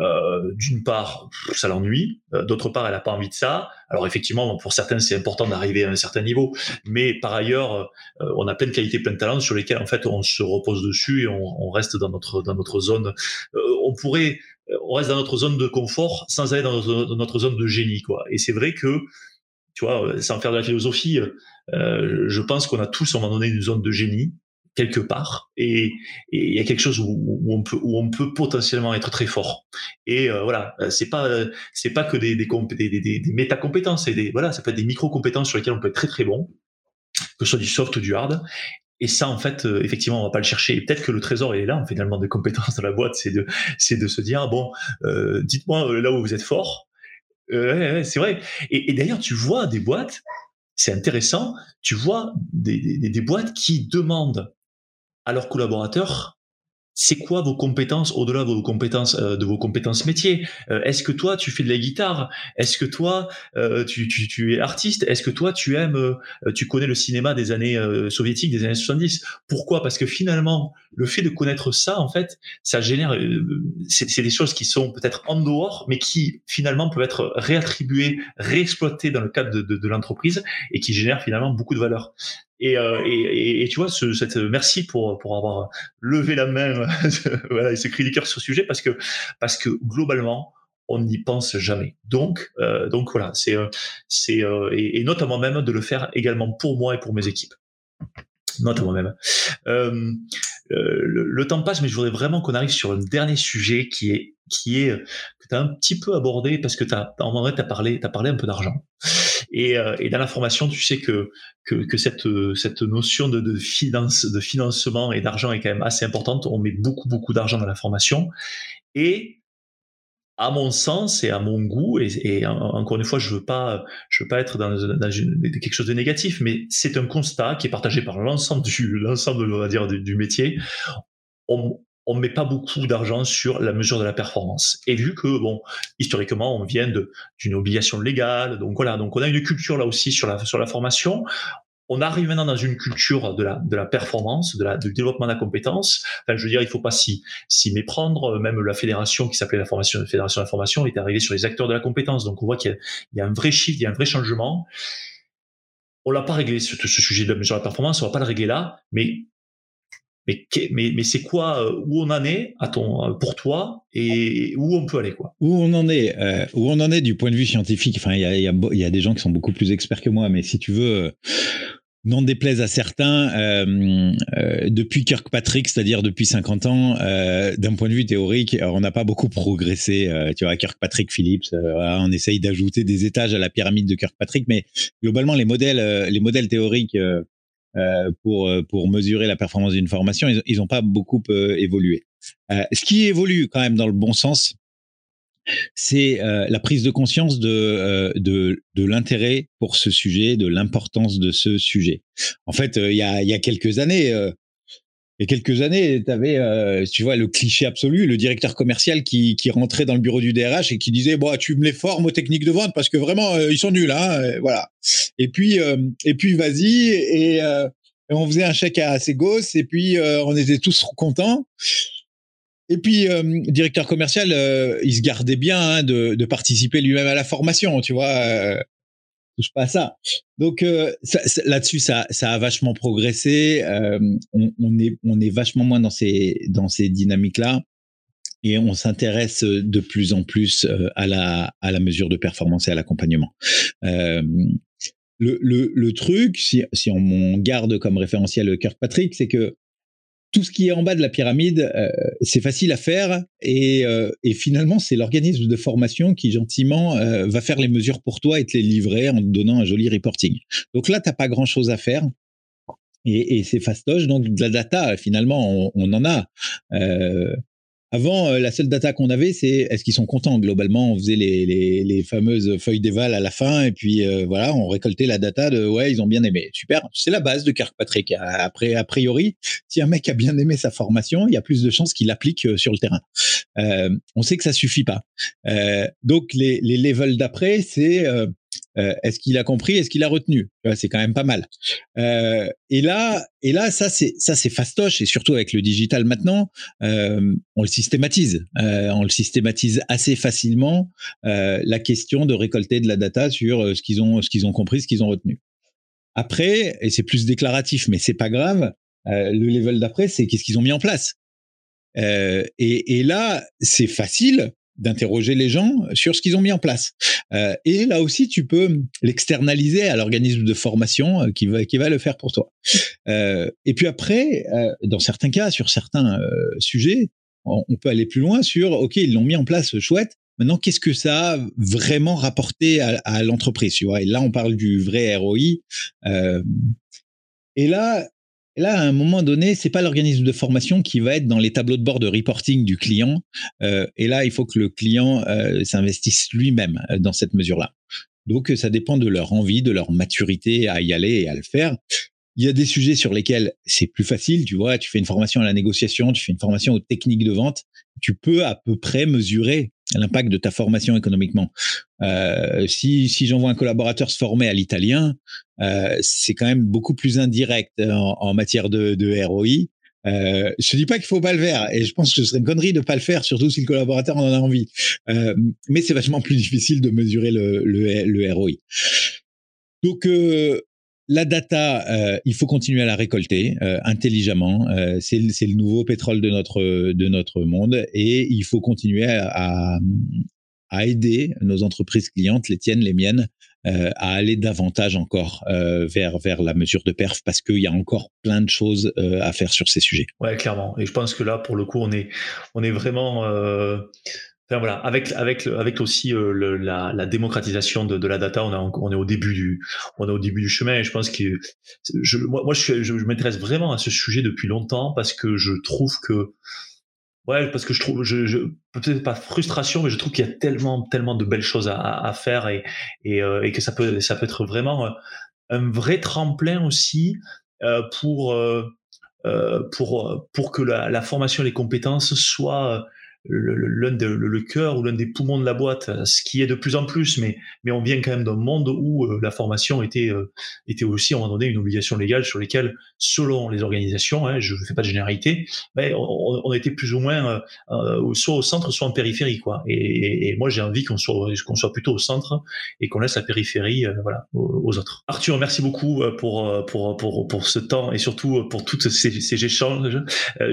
euh, d'une part, ça l'ennuie, euh, d'autre part, elle n'a pas envie de ça. Alors effectivement, pour certains, c'est important d'arriver à un certain niveau, mais par ailleurs, euh, on a plein de qualités, plein de talents sur lesquels en fait on se repose dessus et on, on reste dans notre dans notre zone. on pourrait, on reste dans notre zone de confort sans aller dans notre, zone de génie, quoi. Et c'est vrai que, tu vois, sans faire de la philosophie, je pense qu'on a tous à un moment donné une zone de génie quelque part et il y a quelque chose où, on peut où on peut potentiellement être très fort. Et euh, voilà euh, c'est pas c'est pas que des des, méta compétences c'est des voilà ça peut être des micro compétences sur lesquelles on peut être très très bon que ce soit du soft ou du hard. Et ça en fait euh, effectivement on va pas le chercher. Et peut-être que le trésor est là finalement des compétences dans la boîte c'est de c'est de se dire bon dites-moi là où vous êtes fort. C'est vrai. Et, et d'ailleurs tu vois des boîtes c'est intéressant, tu vois des, des, boîtes qui demandent à leurs collaborateurs c'est quoi vos compétences au-delà de vos compétences euh, de vos compétences métiers? Euh, Est-ce que toi tu fais de la guitare? Est-ce que toi euh, tu, tu, tu, es artiste? Est-ce que toi tu aimes tu connais le cinéma des années soviétiques des années 70 Pourquoi? Parce que finalement le fait de connaître ça en fait ça génère c'est des choses qui sont peut-être en dehors mais qui finalement peuvent être réattribuées réexploitées dans le cadre de, de, de l'entreprise et qui génèrent finalement beaucoup de valeur. Et, euh, et, et, tu vois, ce, cette, merci pour, pour avoir levé la main <laughs> voilà, et ce cri du cœur sur ce sujet parce que, parce que globalement, on n'y pense jamais. Donc, euh, donc voilà, c'est, euh, c'est euh, et, et, notamment même de le faire également pour moi et pour mes équipes. Notamment même. Euh, le, le, temps passe, mais je voudrais vraiment qu'on arrive sur un dernier sujet qui est qui est que tu as un petit peu abordé parce que tu as en vrai tu as parlé as parlé un peu d'argent. Et, euh, et, dans la formation, tu sais que, que, que cette, cette notion de, de, finance, de financement et d'argent est quand même assez importante. On met beaucoup, beaucoup d'argent dans la formation. Et à mon sens et à mon goût, et, encore une fois, je veux pas, je veux pas être dans, quelque chose de négatif, mais c'est un constat qui est partagé par l'ensemble du, <laughs> l'ensemble, on va dire, du, du métier. On, on met pas beaucoup d'argent sur la mesure de la performance. Et vu que, bon, historiquement, on vient d'une obligation légale, donc voilà, donc on a une culture là aussi sur la, sur la formation. On arrive maintenant dans une culture de la, performance, de du développement de la compétence. Enfin, je veux dire, il faut pas s'y, méprendre. Même la fédération qui s'appelait la fédération de la formation est arrivée sur les acteurs de la compétence. Donc, on voit qu'il y a, un vrai chiffre, il y a un vrai changement. On l'a pas réglé, ce, ce sujet de la mesure de la performance, on va pas le régler là, mais mais, mais, c'est quoi euh, où on en est à ton euh, pour toi et où on peut aller Où on en est euh, où on en est du point de vue scientifique? Enfin, il y a des gens qui sont beaucoup plus experts que moi, mais si tu veux. N'en déplaise à certains, euh, euh, depuis Kirkpatrick, c'est-à-dire depuis 50 ans, euh, d'un point de vue théorique, on n'a pas beaucoup progressé. tu vois, Kirkpatrick, Phillips, on essaye d'ajouter des étages à la pyramide de Kirkpatrick, mais globalement, les modèles, les modèles théoriques euh, pour euh, pour mesurer la performance d'une formation, ils n'ont pas beaucoup euh, évolué. ce qui évolue quand même dans le bon sens, c'est la prise de conscience de de, de l'intérêt pour ce sujet, de l'importance de ce sujet. En fait, il y a y a quelques années. il y a quelques années, tu avais, tu vois, le cliché absolu, le directeur commercial qui, qui rentrait dans le bureau du DRH et qui disait, bon, tu me les formes aux techniques de vente parce que vraiment, ils sont nuls, hein, voilà. Et puis, et puis, vas-y, et, et on faisait un chèque à ses gosses et puis euh, on était tous contents. Et puis, euh, directeur commercial, euh, il se gardait bien hein, de, de, participer lui-même à la formation, tu vois. Euh, touche pas à ça. Donc là-dessus, ça, ça a vachement progressé. On, on, est, on est vachement moins dans ces, dans ces dynamiques-là. et on s'intéresse de plus en plus à la, à la mesure de performance et à l'accompagnement. Le, le, le, truc, si, si on garde comme référentiel Kirkpatrick, c'est que tout ce qui est en bas de la pyramide, euh, c'est facile à faire et, euh, finalement, c'est l'organisme de formation qui gentiment euh, va faire les mesures pour toi et te les livrer en te donnant un joli reporting. Donc là, t'as pas grand-chose à faire. Et, et c'est fastoche, donc de la data, finalement, on, on en a. Avant, euh, la seule data qu'on avait, c'est est-ce qu'ils sont contents? Globalement. On faisait les, les, les fameuses feuilles d'éval à la fin et puis euh, voilà, on récoltait la data de ouais, ils ont bien aimé. Super, c'est la base de Kirkpatrick. Après, a priori, si un mec a bien aimé sa formation, il y a plus de chances qu'il l'applique euh, sur le terrain. Euh, on sait que ça suffit pas. donc les, les levels d'après, c'est euh, est-ce qu'il a compris Est-ce qu'il a retenu? C'est quand même pas mal. Euh, et là, et là, ça c'est ça c'est fastoche et surtout avec le digital maintenant, euh, on le systématise. on le systématise assez facilement. la question de récolter de la data sur ce qu'ils ont ce qu'ils ont compris, ce qu'ils ont retenu. Après, et c'est plus déclaratif, mais c'est pas grave. le level d'après, c'est qu'est-ce qu'ils ont mis en place? et, et là, c'est facile d'interroger les gens sur ce qu'ils ont mis en place. Euh, et là aussi, tu peux l'externaliser à l'organisme de formation euh, qui va qui va le faire pour toi. Euh, et puis après, euh, dans certains cas, sur certains euh, sujets, on, peut aller plus loin sur OK, ils l'ont mis en place, chouette. Maintenant, qu'est-ce que ça a vraiment rapporté à, à l'entreprise tu vois? Et là, on parle du vrai ROI. et là, là, à un moment donné, c'est pas l'organisme de formation qui va être dans les tableaux de bord de reporting du client. Euh, et là, il faut que le client euh, s'investisse lui-même euh, dans cette mesure-là. Donc, ça dépend de leur envie, de leur maturité à y aller et à le faire. Il y a des sujets sur lesquels c'est plus facile, tu vois, tu fais une formation à la négociation, tu fais une formation aux techniques de vente, tu peux à peu près mesurer l'impact de ta formation économiquement. Euh, si si j'envoie un collaborateur se former à l'italien, euh, c'est quand même beaucoup plus indirect en, en matière de, de ROI. Euh, je dis pas qu'il faut pas le faire, et je pense que ce serait une connerie de pas le faire, surtout si le collaborateur en a envie. Euh, mais c'est vachement plus <laughs> difficile de mesurer le, le, le ROI. Donc, euh, la data, euh, il faut continuer à la récolter euh, intelligemment. Euh, c'est le nouveau pétrole de notre de notre monde et il faut continuer à, à aider nos entreprises clientes, les tiennes, les miennes, à aller davantage encore vers vers la mesure de perf parce qu'il y a encore plein de choses à faire sur ces sujets. Ouais, clairement. Et je pense que là, pour le coup, on est on est vraiment Enfin, voilà, avec avec avec aussi euh, la, la, démocratisation de, de, la data, on, a, on est au début du on est au début du chemin. Et je pense que je, moi, moi je, je, m'intéresse vraiment à ce sujet depuis longtemps parce que je trouve que ouais parce que je trouve je, je peut-être pas frustration mais je trouve qu'il y a tellement tellement de belles choses à, à faire et et, euh, et, que ça peut ça peut être vraiment un vrai tremplin aussi euh, pour euh, pour pour que la, la formation et les compétences soient l'un le, le, cœur ou l'un des poumons de la boîte, ce qui est de plus en plus, mais, mais on vient quand même d'un monde où euh, la formation était, euh, était aussi, à un moment donné, une obligation légale sur lesquelles, selon les organisations, hein, je ne fais pas de généralité, mais on, on, était plus ou moins euh, soit au centre, soit en périphérie. Quoi. Et, et moi, j'ai envie qu'on soit, qu'on soit plutôt au centre et qu'on laisse la périphérie voilà, aux, autres. Arthur, merci beaucoup pour, pour, pour, pour ce temps et surtout pour toutes ces, ces échanges.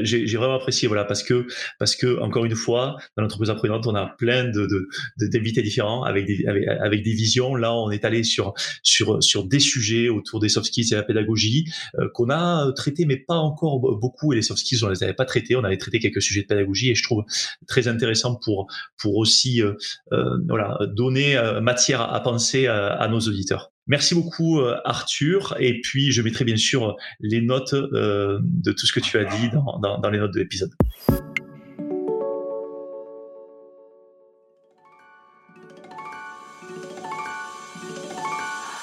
j'ai vraiment apprécié, voilà, parce que, parce que encore une fois, fois, dans l'entreprise apprenante, on a plein de, d'invités différents avec des, avec, des visions. Là, on est allé sur, sur, sur des sujets autour des soft skills et la pédagogie euh, qu'on a traités, mais pas encore beaucoup. Et les soft skills, on les avait pas traités. On avait traité quelques sujets de pédagogie et je trouve très intéressant pour, pour aussi euh, euh, voilà, donner matière à penser à, nos auditeurs. Merci beaucoup Arthur et puis je mettrai bien sûr les notes de tout ce que tu as dit dans, dans les notes de l'épisode.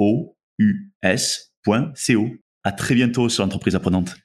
o us.co. À très bientôt sur l'entreprise apprenante.